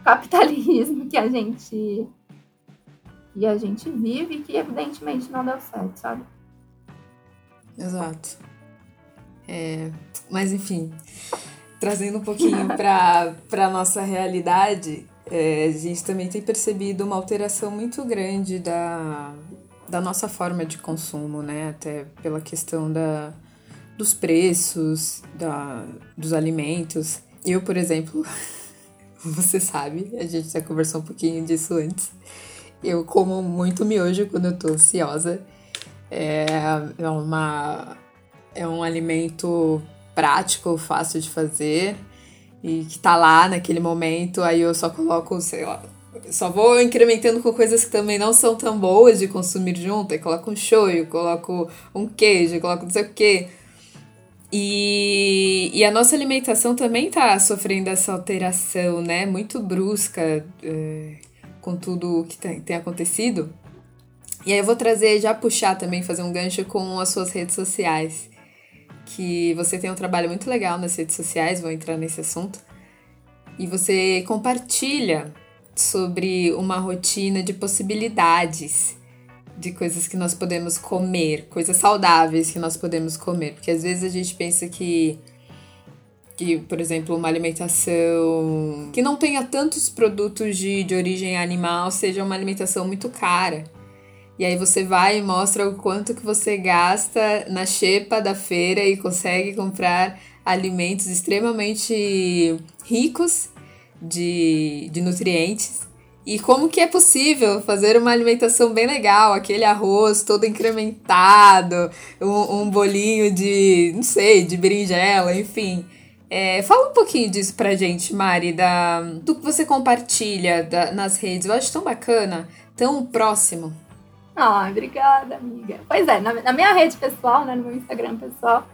capitalismo que a gente que a gente vive que evidentemente não deu certo, sabe? Exato. É, mas enfim, trazendo um pouquinho para a nossa realidade, é, a gente também tem percebido uma alteração muito grande da, da nossa forma de consumo, né? Até pela questão da, dos preços, da, dos alimentos. Eu, por exemplo, você sabe, a gente já conversou um pouquinho disso antes. Eu como muito miojo quando eu tô ansiosa. É, é, uma, é um alimento prático, fácil de fazer e que tá lá naquele momento, aí eu só coloco, sei lá, só vou incrementando com coisas que também não são tão boas de consumir junto, aí coloco um shoyu, coloco um queijo, coloco não sei o quê. E, e a nossa alimentação também tá sofrendo essa alteração, né? Muito brusca é, com tudo que tem, tem acontecido. E aí eu vou trazer, já puxar também, fazer um gancho com as suas redes sociais que você tem um trabalho muito legal nas redes sociais, vou entrar nesse assunto, e você compartilha sobre uma rotina de possibilidades de coisas que nós podemos comer, coisas saudáveis que nós podemos comer, porque às vezes a gente pensa que que, por exemplo, uma alimentação que não tenha tantos produtos de, de origem animal seja uma alimentação muito cara. E aí você vai e mostra o quanto que você gasta na xepa da feira e consegue comprar alimentos extremamente ricos de, de nutrientes. E como que é possível fazer uma alimentação bem legal, aquele arroz todo incrementado, um, um bolinho de, não sei, de berinjela, enfim. É, fala um pouquinho disso pra gente, Mari, da, do que você compartilha da, nas redes. Eu acho tão bacana, tão próximo. Ah, obrigada, amiga. Pois é, na, na, minha rede pessoal, né, no meu Instagram pessoal,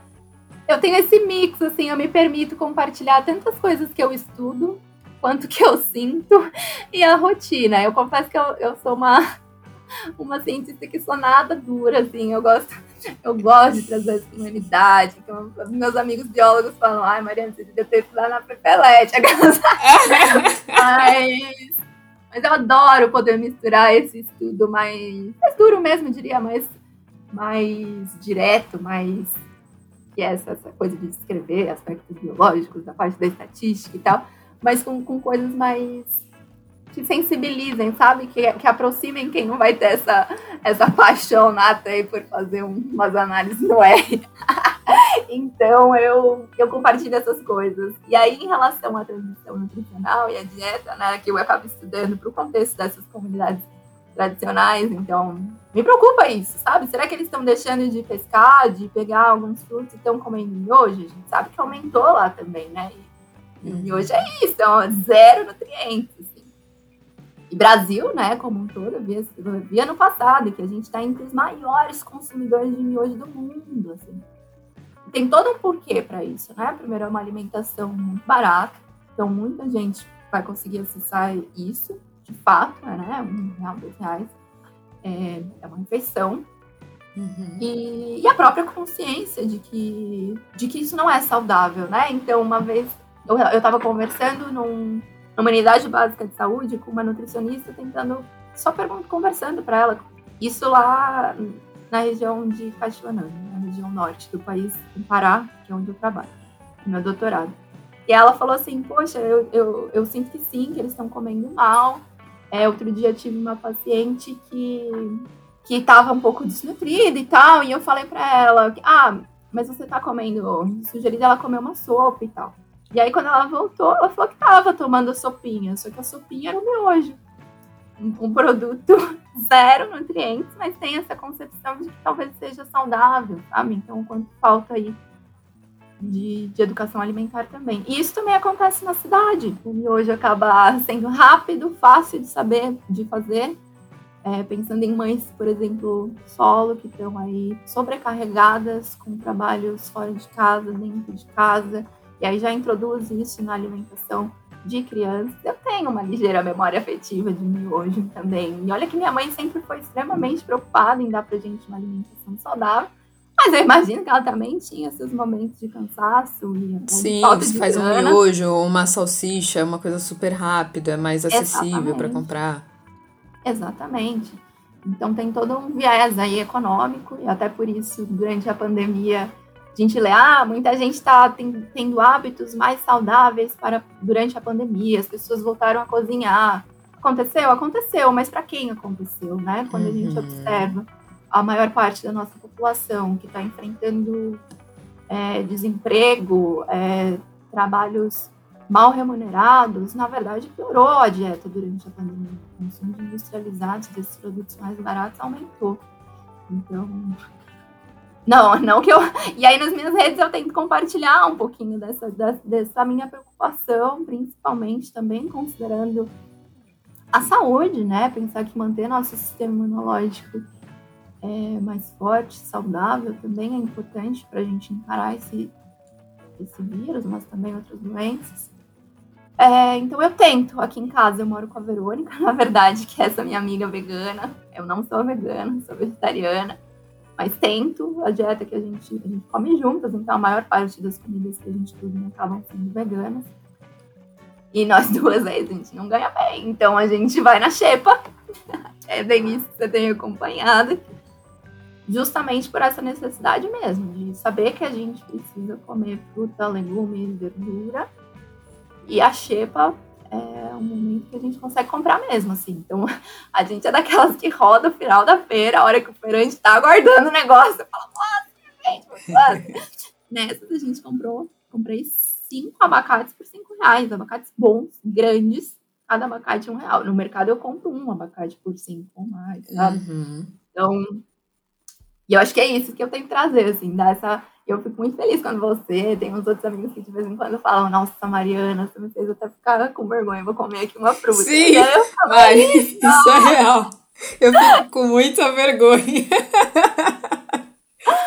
eu tenho esse mix, assim, eu me permito compartilhar tantas coisas que eu estudo, quanto que eu sinto, e a rotina. Eu confesso que eu, eu sou uma, uma cientista que sou nada dura, assim, eu gosto, eu gosto de trazer essa humanidade. Então, meus amigos biólogos falam, ai, Mariana, você devia ter estudado na Pepelete. mas, mas eu adoro poder misturar esse estudo mais, mais duro mesmo, diria, mais, mais direto, mais que é essa, essa coisa de descrever aspectos biológicos, da parte da estatística e tal, mas com, com coisas mais que sensibilizem, sabe? Que, que aproximem quem não vai ter essa, essa paixão nata aí por fazer um, umas análises no R. então eu, eu compartilho essas coisas. E aí, em relação à transição nutricional e à dieta, né, que eu acabo estudando para o contexto dessas comunidades tradicionais, então me preocupa isso, sabe? Será que eles estão deixando de pescar, de pegar alguns frutos e estão comendo miojo? A gente sabe que aumentou lá também, né? E, uhum. miojo é isso, é zero nutrientes. E Brasil, né, como um todo, eu vi, eu vi ano passado que a gente está entre os maiores consumidores de miojo do mundo, assim. Tem todo um porquê para isso, né? Primeiro, é uma alimentação muito barata, então muita gente vai conseguir acessar isso de fato, né? Um real, dois reais. É, é uma refeição. Uhum. E, e, a própria consciência de que, de que isso não é saudável, né? Então, uma vez eu estava conversando num, numa unidade básica de saúde com uma nutricionista, tentando, só pergunto, conversando para ela. Isso lá na região de Caixuanã, na região norte do país, em Pará, que é onde eu trabalho, no meu doutorado. E ela falou assim: Poxa, eu, eu, eu sinto que sim, que eles estão comendo mal, é, outro dia tive uma paciente que que estava um pouco desnutrida e tal, e eu falei para ela, ah, mas você tá comendo, sugeri ela comer uma sopa e tal. E aí quando ela voltou, ela falou que tava tomando sopinha, só que a sopinha era o miojo. Um produto zero nutrientes, mas tem essa concepção de que talvez seja saudável, sabe? Então, quanto falta aí de, de educação alimentar também. E isso também acontece na cidade. O miojo acaba sendo rápido, fácil de saber, de fazer. É, pensando em mães, por exemplo, solo, que estão aí sobrecarregadas com trabalhos fora de casa, dentro de casa, e aí já introduz isso na alimentação de crianças. Eu tenho uma ligeira memória afetiva de miojo também. E olha que minha mãe sempre foi extremamente preocupada em dar pra gente uma alimentação saudável. Mas eu imagino que ela também tinha seus momentos de cansaço e Sim, você faz grana. um miojo, uma salsicha, uma coisa super rápida, mais acessível para comprar. Exatamente. Então tem todo um viés aí econômico e até por isso durante a pandemia a gente lê, ah, muita gente está tendo hábitos mais saudáveis para durante a pandemia, as pessoas voltaram a cozinhar. Aconteceu? Aconteceu, mas para quem aconteceu, né? Quando a gente uhum. observa a maior parte da nossa população que está enfrentando é, desemprego, é, trabalhos mal remunerados, na verdade piorou a dieta durante a pandemia. O consumo de industrializados desses produtos mais baratos aumentou. Então, não, não que eu. E aí nas minhas redes eu tento compartilhar um pouquinho dessa, dessa minha preocupação, principalmente também considerando a saúde, né? Pensar que manter nosso sistema imunológico é, mais forte, saudável, também é importante para a gente encarar esse, esse vírus, mas também outras doenças. É, então eu tento, aqui em casa eu moro com a Verônica, na verdade, que é essa minha amiga vegana. Eu não sou vegana, sou vegetariana, mas tento a dieta que a gente, a gente come juntas, então a maior parte das comidas que a gente cozinha acabam sendo veganas. E nós duas aí a gente não ganha bem, então a gente vai na xepa. É bem isso que você tem acompanhado justamente por essa necessidade mesmo, de saber que a gente precisa comer fruta, legumes, verdura. E a xepa é um momento que a gente consegue comprar mesmo, assim. Então, a gente é daquelas que roda o final da feira, a hora que o feirante tá aguardando o negócio, fala, nossa, gente, nossa. Nessa a gente comprou, comprei cinco abacates por cinco reais, abacates bons, grandes, cada abacate um real. No mercado eu compro um abacate por cinco ou mais, sabe? Uhum. Então, e eu acho que é isso que eu tenho que trazer, assim, dar essa. Eu fico muito feliz quando você, tem uns outros amigos que de vez em quando falam, nossa, Mariana, você me fez até ficar com vergonha, vou comer aqui uma fruta. Sim, Mari, isso é real. Eu fico com muita vergonha.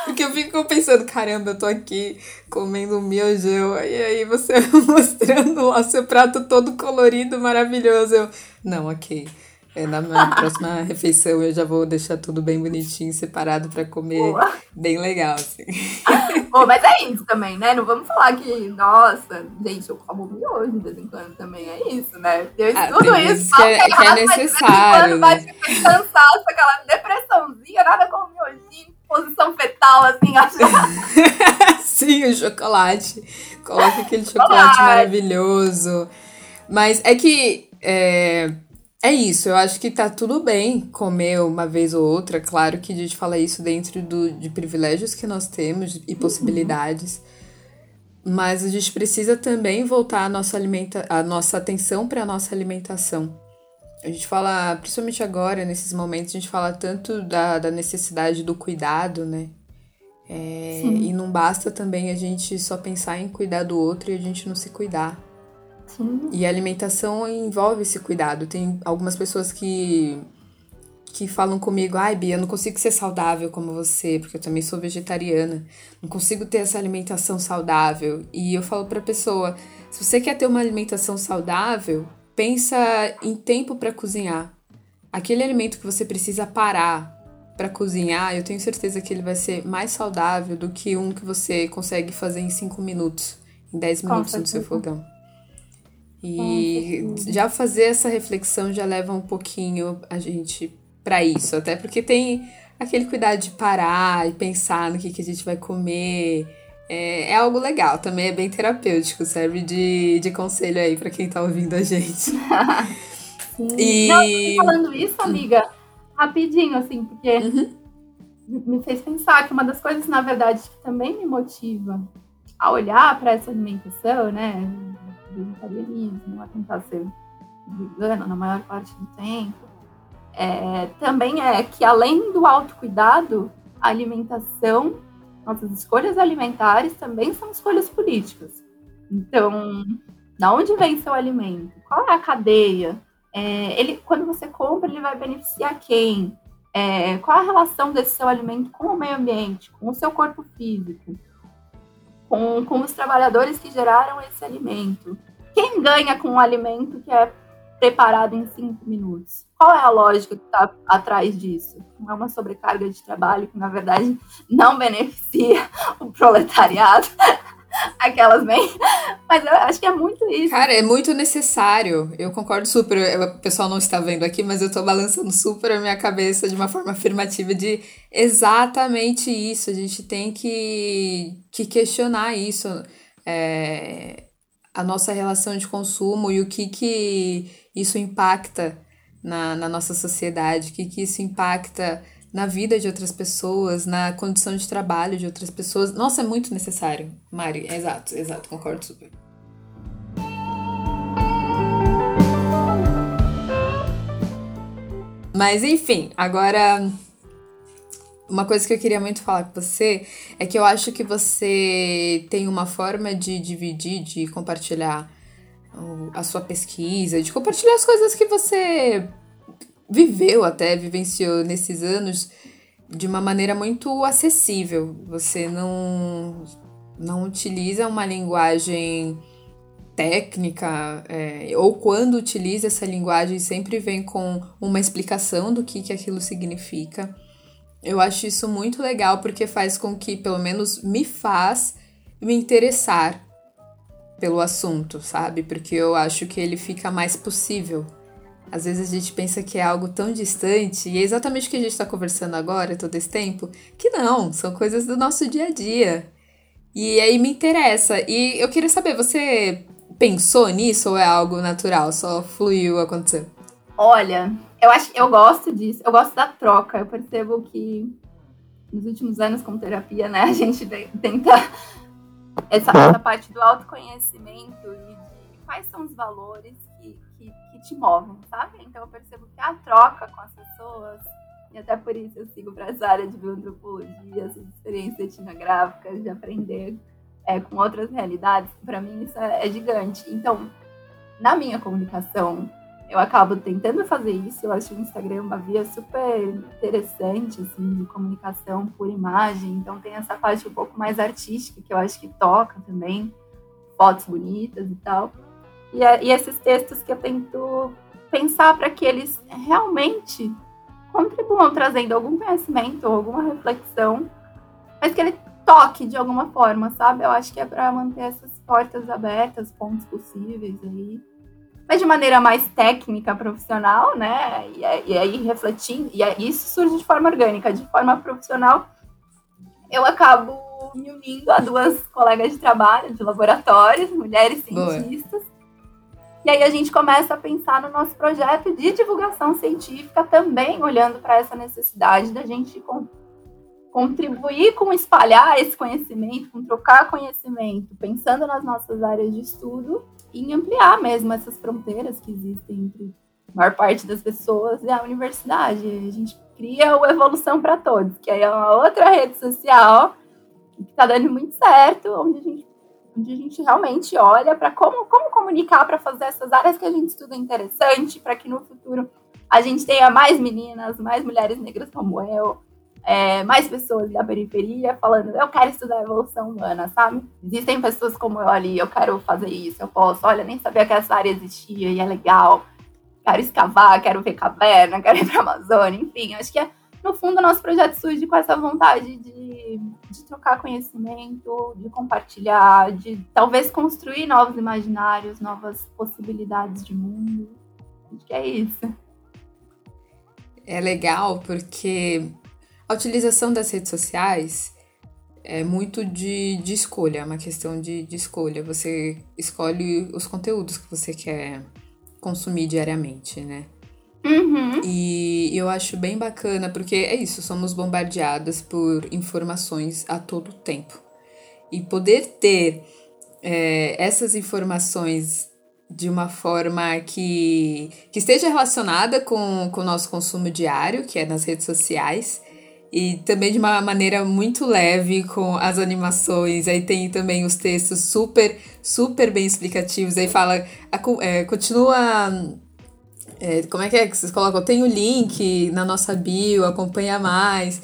Porque eu fico pensando, caramba, eu tô aqui comendo um miojão. E aí você mostrando lá seu prato todo colorido, maravilhoso. Eu, não, ok. É, na minha próxima refeição eu já vou deixar tudo bem bonitinho, separado para comer. Boa. Bem legal, assim. Bom, mas é isso também, né? Não vamos falar que, nossa, gente, eu como miojo de vez em quando também. É isso, né? Eu ah, tudo isso. Que é, que é necessário. Mas de vez em quando né? vai cansaço, aquela depressãozinha, nada como miojinho, posição fetal, assim, acho. Sim, o chocolate. Coloca aquele chocolate, chocolate maravilhoso. Mas é que. É é isso, eu acho que tá tudo bem comer uma vez ou outra. Claro que a gente fala isso dentro do, de privilégios que nós temos e possibilidades. Uhum. Mas a gente precisa também voltar a nossa, alimenta a nossa atenção para a nossa alimentação. A gente fala, principalmente agora, nesses momentos, a gente fala tanto da, da necessidade do cuidado, né? É, e não basta também a gente só pensar em cuidar do outro e a gente não se cuidar. Sim. E a alimentação envolve esse cuidado. Tem algumas pessoas que que falam comigo, ai Bia, eu não consigo ser saudável como você, porque eu também sou vegetariana. Não consigo ter essa alimentação saudável. E eu falo para a pessoa, se você quer ter uma alimentação saudável, pensa em tempo para cozinhar. Aquele alimento que você precisa parar para cozinhar, eu tenho certeza que ele vai ser mais saudável do que um que você consegue fazer em 5 minutos, em 10 minutos no seu fogão. E já fazer essa reflexão já leva um pouquinho a gente para isso, até porque tem aquele cuidado de parar e pensar no que, que a gente vai comer. É, é algo legal, também é bem terapêutico, serve de, de conselho aí para quem tá ouvindo a gente. e... Não, falando isso, amiga, rapidinho, assim, porque uhum. me fez pensar que uma das coisas, na verdade, que também me motiva a olhar para essa alimentação, né? Vegetarianismo, a tentar ser vegana na maior parte do tempo, é, também é que além do autocuidado, a alimentação, nossas escolhas alimentares também são escolhas políticas. Então, da onde vem seu alimento? Qual é a cadeia? É, ele, quando você compra, ele vai beneficiar quem? É, qual a relação desse seu alimento com o meio ambiente, com o seu corpo físico, com, com os trabalhadores que geraram esse alimento? Quem ganha com um alimento que é preparado em cinco minutos? Qual é a lógica que está atrás disso? Não é uma sobrecarga de trabalho que, na verdade, não beneficia o proletariado. Aquelas bem. Mas eu acho que é muito isso. Cara, é muito necessário. Eu concordo super. O pessoal não está vendo aqui, mas eu estou balançando super a minha cabeça de uma forma afirmativa de exatamente isso. A gente tem que, que questionar isso. É, a nossa relação de consumo e o que, que isso impacta na, na nossa sociedade, o que, que isso impacta na vida de outras pessoas, na condição de trabalho de outras pessoas. Nossa, é muito necessário, Mari. Exato, exato, concordo super. Mas enfim, agora uma coisa que eu queria muito falar com você é que eu acho que você tem uma forma de dividir, de compartilhar a sua pesquisa, de compartilhar as coisas que você viveu até, vivenciou nesses anos de uma maneira muito acessível. Você não, não utiliza uma linguagem técnica, é, ou quando utiliza essa linguagem, sempre vem com uma explicação do que, que aquilo significa. Eu acho isso muito legal porque faz com que, pelo menos, me faz me interessar pelo assunto, sabe? Porque eu acho que ele fica mais possível. Às vezes a gente pensa que é algo tão distante, e é exatamente o que a gente está conversando agora, todo esse tempo, que não, são coisas do nosso dia a dia. E aí me interessa. E eu queria saber, você pensou nisso ou é algo natural? Só fluiu, aconteceu? Olha, eu acho eu gosto disso, eu gosto da troca. Eu percebo que nos últimos anos com terapia, né, a gente tenta essa, essa parte do autoconhecimento e de quais são os valores que, que, que, te movem, sabe? Então eu percebo que a troca com as pessoas, e até por isso eu sigo para essa área de bioantropologia, essas experiências etnográficas, de aprender é, com outras realidades, para mim isso é, é gigante. Então, na minha comunicação eu acabo tentando fazer isso. Eu acho o Instagram uma via super interessante, assim, de comunicação por imagem. Então tem essa parte um pouco mais artística que eu acho que toca também, fotos bonitas e tal. E, e esses textos que eu tento pensar para que eles realmente contribuam trazendo algum conhecimento, alguma reflexão, mas que ele toque de alguma forma, sabe? Eu acho que é para manter essas portas abertas, pontos possíveis aí mas de maneira mais técnica, profissional, né? E, e aí refletindo, e isso surge de forma orgânica, de forma profissional, eu acabo me unindo a duas colegas de trabalho, de laboratórios, mulheres cientistas. Boa. E aí a gente começa a pensar no nosso projeto de divulgação científica também olhando para essa necessidade da gente contribuir com espalhar esse conhecimento, com trocar conhecimento, pensando nas nossas áreas de estudo em ampliar mesmo essas fronteiras que existem entre a maior parte das pessoas e a universidade. A gente cria o Evolução para Todos, que aí é uma outra rede social que está dando muito certo, onde a gente, onde a gente realmente olha para como, como comunicar para fazer essas áreas que a gente estuda interessante, para que no futuro a gente tenha mais meninas, mais mulheres negras como eu, é, mais pessoas da periferia falando, eu quero estudar evolução humana, sabe? Existem pessoas como eu ali, eu quero fazer isso, eu posso, olha, nem sabia que essa área existia e é legal. Quero escavar, quero ver caverna, quero ir pra Amazônia, enfim, acho que é, no fundo o nosso projeto surge com essa vontade de, de trocar conhecimento, de compartilhar, de talvez construir novos imaginários, novas possibilidades de mundo. Acho que é isso. É legal porque a utilização das redes sociais é muito de, de escolha, é uma questão de, de escolha. Você escolhe os conteúdos que você quer consumir diariamente, né? Uhum. E eu acho bem bacana, porque é isso, somos bombardeadas por informações a todo tempo. E poder ter é, essas informações de uma forma que, que esteja relacionada com, com o nosso consumo diário, que é nas redes sociais, e também de uma maneira muito leve com as animações. Aí tem também os textos super, super bem explicativos. Aí fala, é, continua. É, como é que é que vocês colocam? Tem o link na nossa bio, acompanha mais.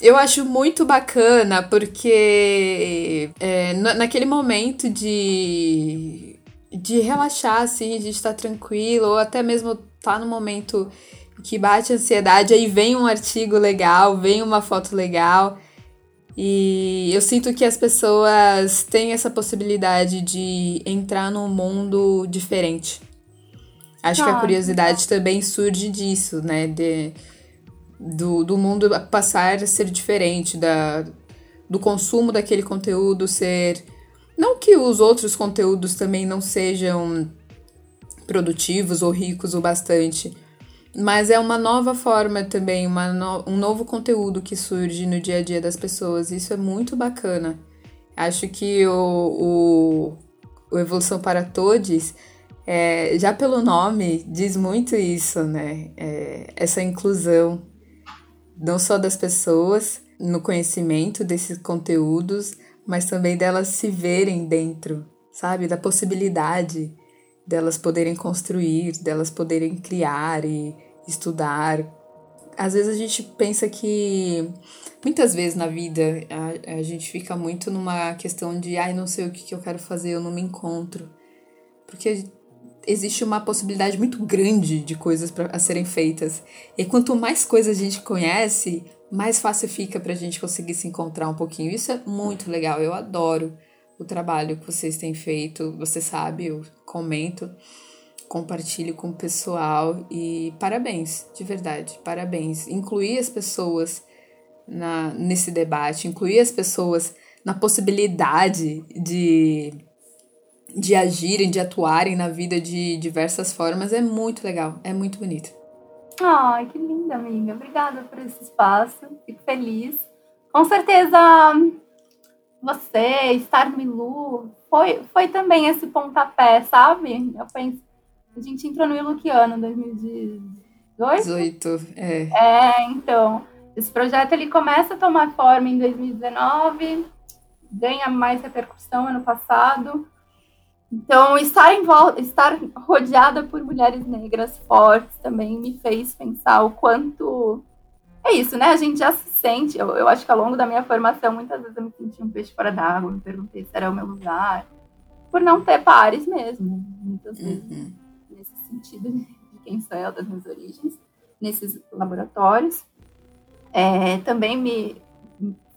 Eu acho muito bacana porque é, naquele momento de, de relaxar, assim, de estar tranquilo, ou até mesmo estar tá no momento que bate ansiedade, aí vem um artigo legal, vem uma foto legal. E eu sinto que as pessoas têm essa possibilidade de entrar num mundo diferente. Acho que a curiosidade também surge disso, né? De, do, do mundo passar a ser diferente, da, do consumo daquele conteúdo ser. Não que os outros conteúdos também não sejam produtivos ou ricos o bastante, mas é uma nova forma também, uma no, um novo conteúdo que surge no dia a dia das pessoas. Isso é muito bacana. Acho que o, o, o Evolução para Todos, é, já pelo nome, diz muito isso, né? É, essa inclusão, não só das pessoas no conhecimento desses conteúdos, mas também delas se verem dentro, sabe? Da possibilidade delas poderem construir, delas poderem criar e estudar. Às vezes a gente pensa que muitas vezes na vida a, a gente fica muito numa questão de ai, não sei o que, que eu quero fazer, eu não me encontro. Porque existe uma possibilidade muito grande de coisas pra, a serem feitas. E quanto mais coisas a gente conhece, mais fácil fica pra gente conseguir se encontrar um pouquinho. Isso é muito legal, eu adoro o trabalho que vocês têm feito, você sabe, eu comento compartilhe com o pessoal e parabéns, de verdade, parabéns. Incluir as pessoas na, nesse debate, incluir as pessoas na possibilidade de, de agirem, de atuarem na vida de diversas formas é muito legal, é muito bonito. Ai, que linda, amiga. Obrigada por esse espaço. Fico feliz. Com certeza, você, estar no Milu, foi, foi também esse pontapé, sabe? Eu penso, a gente entrou no Iluquiano em 2018. 18, é. É, então. Esse projeto ele começa a tomar forma em 2019, ganha mais repercussão ano passado. Então, estar, estar rodeada por mulheres negras fortes também me fez pensar o quanto. É isso, né? A gente já se sente. Eu, eu acho que ao longo da minha formação, muitas vezes eu me senti um peixe fora d'água, me perguntei se era o meu lugar, por não ter pares mesmo, muitas vezes, uhum. Sentido de quem sou eu, das minhas origens, nesses laboratórios. É, também me,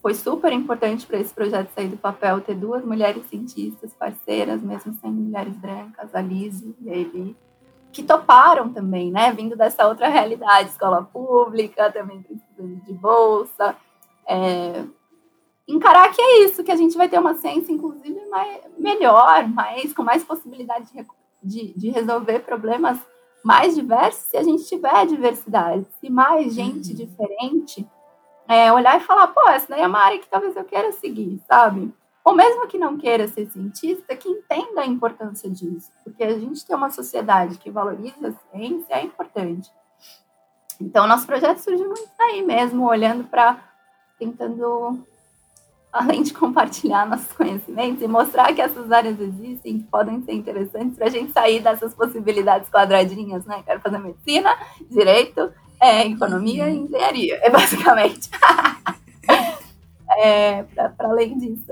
foi super importante para esse projeto sair do papel ter duas mulheres cientistas parceiras, mesmo sendo mulheres brancas, a Liz e a Eli, que toparam também, né? Vindo dessa outra realidade, escola pública, também precisando de bolsa. É, encarar que é isso, que a gente vai ter uma ciência, inclusive, mais, melhor, mais, com mais possibilidade de, de, de resolver problemas mais diversos se a gente tiver diversidade. Se mais gente uhum. diferente é, olhar e falar, pô, essa daí é uma área que talvez eu queira seguir, sabe? Ou mesmo que não queira ser cientista, que entenda a importância disso, porque a gente tem uma sociedade que valoriza a ciência, é importante. Então, nosso projeto surgiu muito daí mesmo, olhando para, tentando, além de compartilhar nossos conhecimentos e mostrar que essas áreas existem, que podem ser interessantes para a gente sair dessas possibilidades quadradinhas, né? Quero fazer medicina, direito, é, economia e engenharia, é basicamente. é, Para além disso,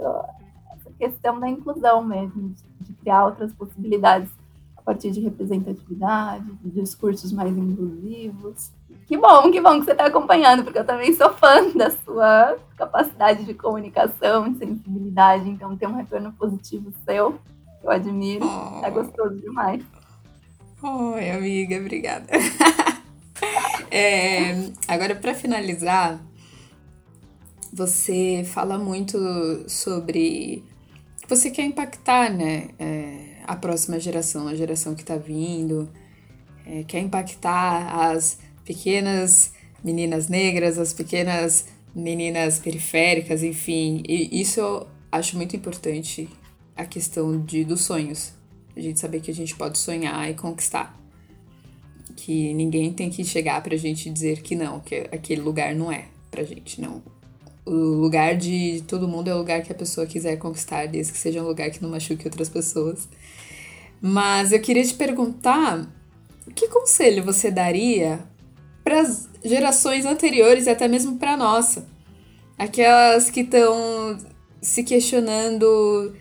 essa questão da inclusão mesmo, de, de criar outras possibilidades a partir de representatividade, de discursos mais inclusivos. Que bom, que bom que você está acompanhando, porque eu também sou fã da sua capacidade de comunicação, de sensibilidade, então ter um retorno positivo seu, eu admiro, oh. é gostoso demais. Oi, amiga, obrigada. É, agora, para finalizar, você fala muito sobre que você quer impactar, né? É, a próxima geração, a geração que está vindo, é, quer impactar as pequenas meninas negras, as pequenas meninas periféricas, enfim. E isso eu acho muito importante, a questão de, dos sonhos. A gente saber que a gente pode sonhar e conquistar que ninguém tem que chegar pra gente dizer que não, que aquele lugar não é pra gente, não. O lugar de todo mundo é o lugar que a pessoa quiser conquistar, desde que seja um lugar que não machuque outras pessoas. Mas eu queria te perguntar, que conselho você daria para as gerações anteriores e até mesmo para nossa? Aquelas que estão se questionando,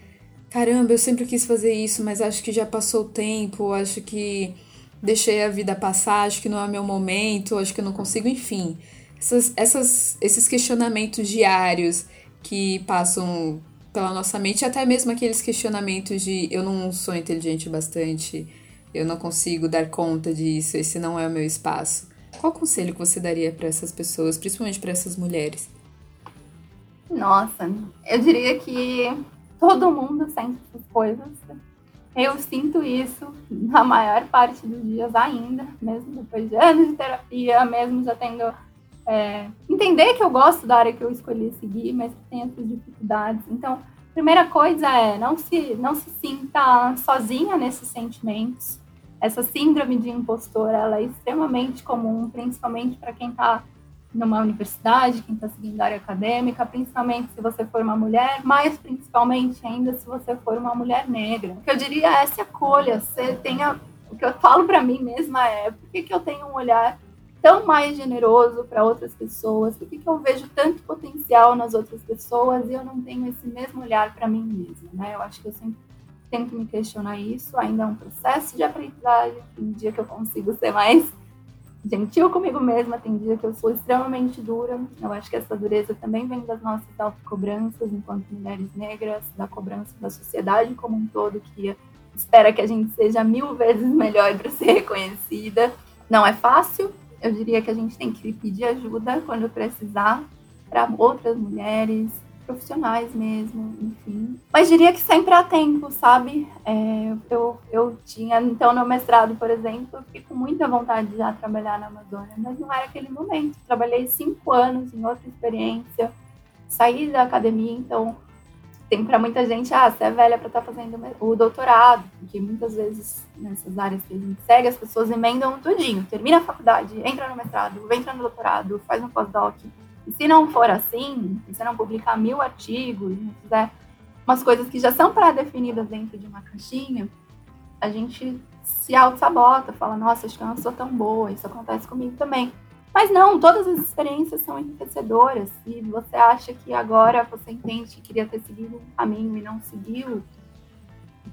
caramba, eu sempre quis fazer isso, mas acho que já passou o tempo, acho que deixei a vida passar, acho que não é meu momento, acho que eu não consigo, enfim. Essas, essas, esses questionamentos diários que passam pela nossa mente, até mesmo aqueles questionamentos de eu não sou inteligente bastante, eu não consigo dar conta disso, esse não é o meu espaço. Qual conselho que você daria para essas pessoas, principalmente para essas mulheres? Nossa, eu diria que todo mundo sente essas coisas eu sinto isso na maior parte dos dias ainda, mesmo depois de anos de terapia, mesmo já tendo. É, entender que eu gosto da área que eu escolhi seguir, mas que tem essas dificuldades. Então, primeira coisa é não se, não se sinta sozinha nesses sentimentos. Essa síndrome de impostor ela é extremamente comum, principalmente para quem está numa universidade, quem está seguindo a área acadêmica, principalmente se você for uma mulher, mas principalmente ainda se você for uma mulher negra. O que eu diria é se acolha, você tenha. O que eu falo para mim mesma é por que, que eu tenho um olhar tão mais generoso para outras pessoas? Por que, que eu vejo tanto potencial nas outras pessoas e eu não tenho esse mesmo olhar para mim mesma? Né? Eu acho que eu sempre tento me questionar isso, ainda é um processo de aprendizagem. Um dia que eu consigo ser mais gentil comigo mesma, tem dia que eu sou extremamente dura. Eu acho que essa dureza também vem das nossas autocobranças enquanto mulheres negras, da cobrança da sociedade como um todo, que espera que a gente seja mil vezes melhor para ser reconhecida. Não é fácil, eu diria que a gente tem que pedir ajuda quando precisar para outras mulheres, profissionais mesmo, enfim. Mas diria que sempre há tempo, sabe? É, eu, eu tinha, então, no mestrado, por exemplo, eu fiquei com muita vontade de já trabalhar na Amazônia, mas não era aquele momento. Trabalhei cinco anos em outra experiência, saí da academia, então tem para muita gente, ah, você é velha para estar tá fazendo o doutorado, porque muitas vezes nessas áreas que a gente segue, as pessoas emendam tudinho, termina a faculdade, entra no mestrado, entra no doutorado, faz um pós-doc, e se não for assim, se não publicar mil artigos, não fizer umas coisas que já são pré-definidas dentro de uma caixinha, a gente se auto-sabota, fala, nossa, acho que eu não sou tão boa, isso acontece comigo também. Mas não, todas as experiências são enriquecedoras. Se você acha que agora você entende que queria ter seguido um caminho e não seguiu,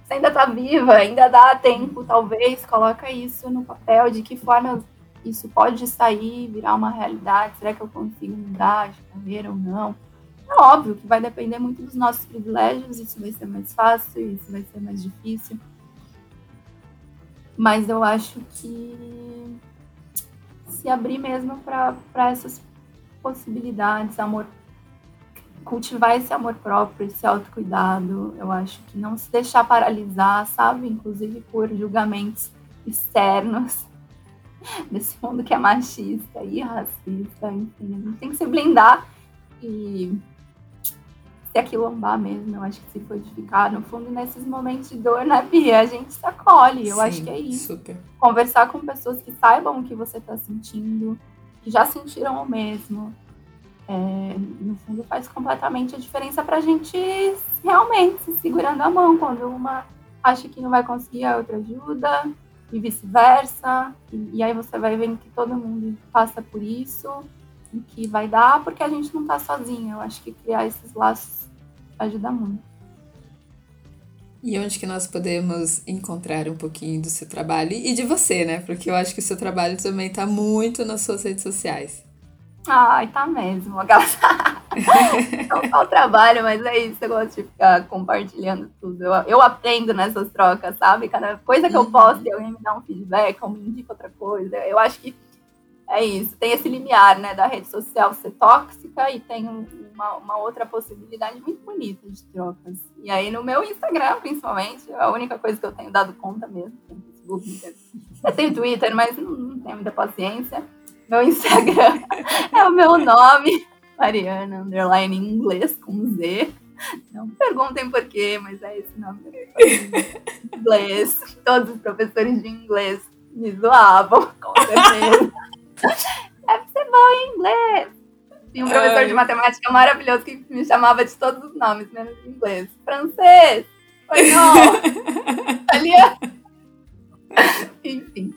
você ainda está viva, ainda dá tempo, talvez, coloca isso no papel, de que forma isso pode sair, virar uma realidade, será que eu consigo mudar de carreira ou não? É óbvio que vai depender muito dos nossos privilégios, isso vai ser mais fácil, isso vai ser mais difícil. Mas eu acho que se abrir mesmo para essas possibilidades, amor, cultivar esse amor próprio, esse autocuidado, eu acho que não se deixar paralisar, sabe? Inclusive por julgamentos externos desse mundo que é machista e racista, enfim, a gente tem que se blindar e se aquilombar mesmo, eu acho que se fortificar, no fundo, nesses momentos de dor, né, Bia? A gente se acolhe, eu Sim, acho que é isso. Super. Conversar com pessoas que saibam o que você está sentindo, que já sentiram o mesmo. É, no fundo, faz completamente a diferença para a gente realmente se segurando a mão. Quando uma acha que não vai conseguir, a outra ajuda, e vice-versa. E, e aí você vai vendo que todo mundo passa por isso e que vai dar, porque a gente não está sozinha. Eu acho que criar esses laços ajuda muito. E onde que nós podemos encontrar um pouquinho do seu trabalho e de você, né? Porque eu acho que o seu trabalho também tá muito nas suas redes sociais. Ai, tá mesmo. Só o trabalho, mas é isso. Eu gosto de ficar compartilhando tudo. Eu, eu aprendo nessas trocas, sabe? Cada coisa que eu uhum. posto, alguém me dá um feedback ou me indica outra coisa. Eu acho que é isso. Tem esse limiar, né, da rede social ser tóxica e tem uma, uma, outra possibilidade muito bonita de trocas. E aí no meu Instagram, principalmente, é a única coisa que eu tenho dado conta mesmo. Tem Facebook, eu tenho Twitter, mas não, não tenho muita paciência. Meu Instagram é o meu nome, Mariana, underline em inglês, com Z. Não perguntem por quê, mas é esse nome. inglês. Todos os professores de inglês me zoavam, com certeza. Deve ser bom em inglês. Tinha um professor Ai. de matemática maravilhoso que me chamava de todos os nomes, menos em inglês. Francês, espanhol, italiano. Enfim.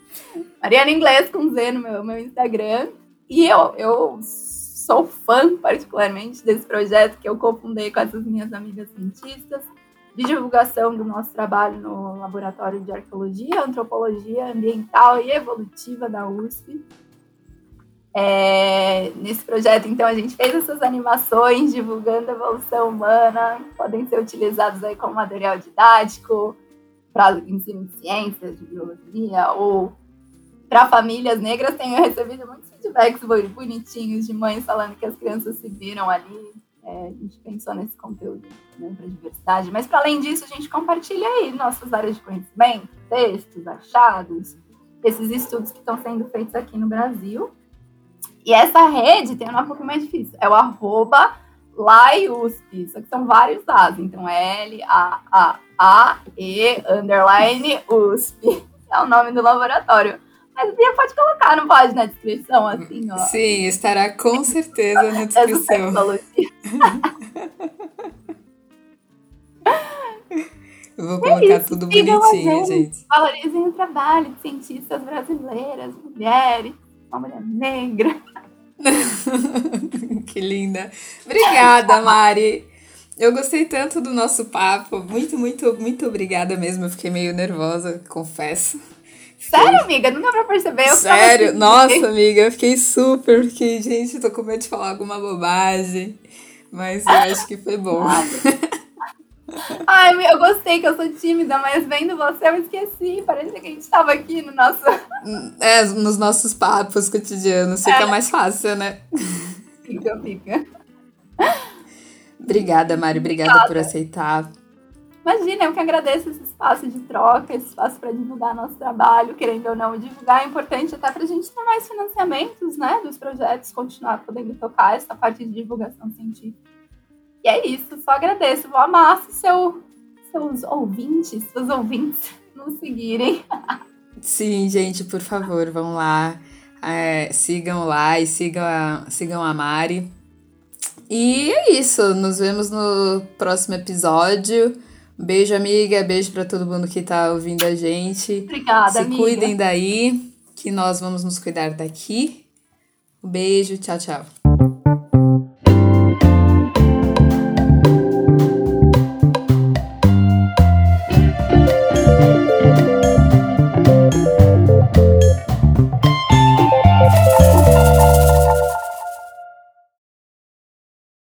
Mariana Inglês com Z no meu, meu Instagram. E eu, eu sou fã, particularmente, desse projeto que eu cofundei com essas minhas amigas cientistas, de divulgação do nosso trabalho no Laboratório de Arqueologia, Antropologia Ambiental e Evolutiva da USP. É, nesse projeto, então, a gente fez essas animações divulgando a evolução humana, podem ser utilizados aí como material didático, para ensino de ciências, de biologia, ou para famílias negras. Tenho recebido muitos feedbacks bonitinhos de mães falando que as crianças se viram ali. É, a gente pensou nesse conteúdo né, para diversidade, mas para além disso, a gente compartilha aí nossas áreas de conhecimento, textos, achados, esses estudos que estão sendo feitos aqui no Brasil. E essa rede tem um nome um pouco mais difícil. É o arroba LAIUSP. Só que são vários A's. Então, L-A-A-A-E underline USP. É o nome do laboratório. Mas Bia pode colocar, não pode, na descrição, assim, ó. Sim, estará com certeza na descrição. Eu vou colocar é tudo bonitinho, gente. Valorizem o trabalho de cientistas brasileiras, mulheres, uma mulher negra. que linda. Obrigada, Mari. Eu gostei tanto do nosso papo. Muito, muito, muito obrigada mesmo. Eu fiquei meio nervosa, confesso. Sério, amiga? Não dá pra perceber. Eu Sério? Assim, Nossa, amiga, eu fiquei super. Fiquei, gente, tô com medo de falar alguma bobagem. Mas eu acho que foi bom. Ai, eu gostei que eu sou tímida, mas vendo você eu esqueci. Parece que a gente estava aqui no nosso. É, nos nossos papos cotidianos. Fica é. mais fácil, né? Fica, fica. Obrigada, Mari. Obrigada, Obrigada por aceitar. Imagina, eu que agradeço esse espaço de troca, esse espaço para divulgar nosso trabalho, querendo ou não. Divulgar é importante até para a gente ter mais financiamentos, né, dos projetos, continuar podendo tocar essa parte de divulgação científica. E é isso, só agradeço. Vou amar se seu, seus ouvintes, seus ouvintes nos seguirem. Sim, gente, por favor, vão lá. É, sigam lá e sigam a, sigam a Mari. E é isso. Nos vemos no próximo episódio. Beijo, amiga. Beijo para todo mundo que tá ouvindo a gente. Obrigada, Se amiga. cuidem daí, que nós vamos nos cuidar daqui. Um beijo, tchau, tchau.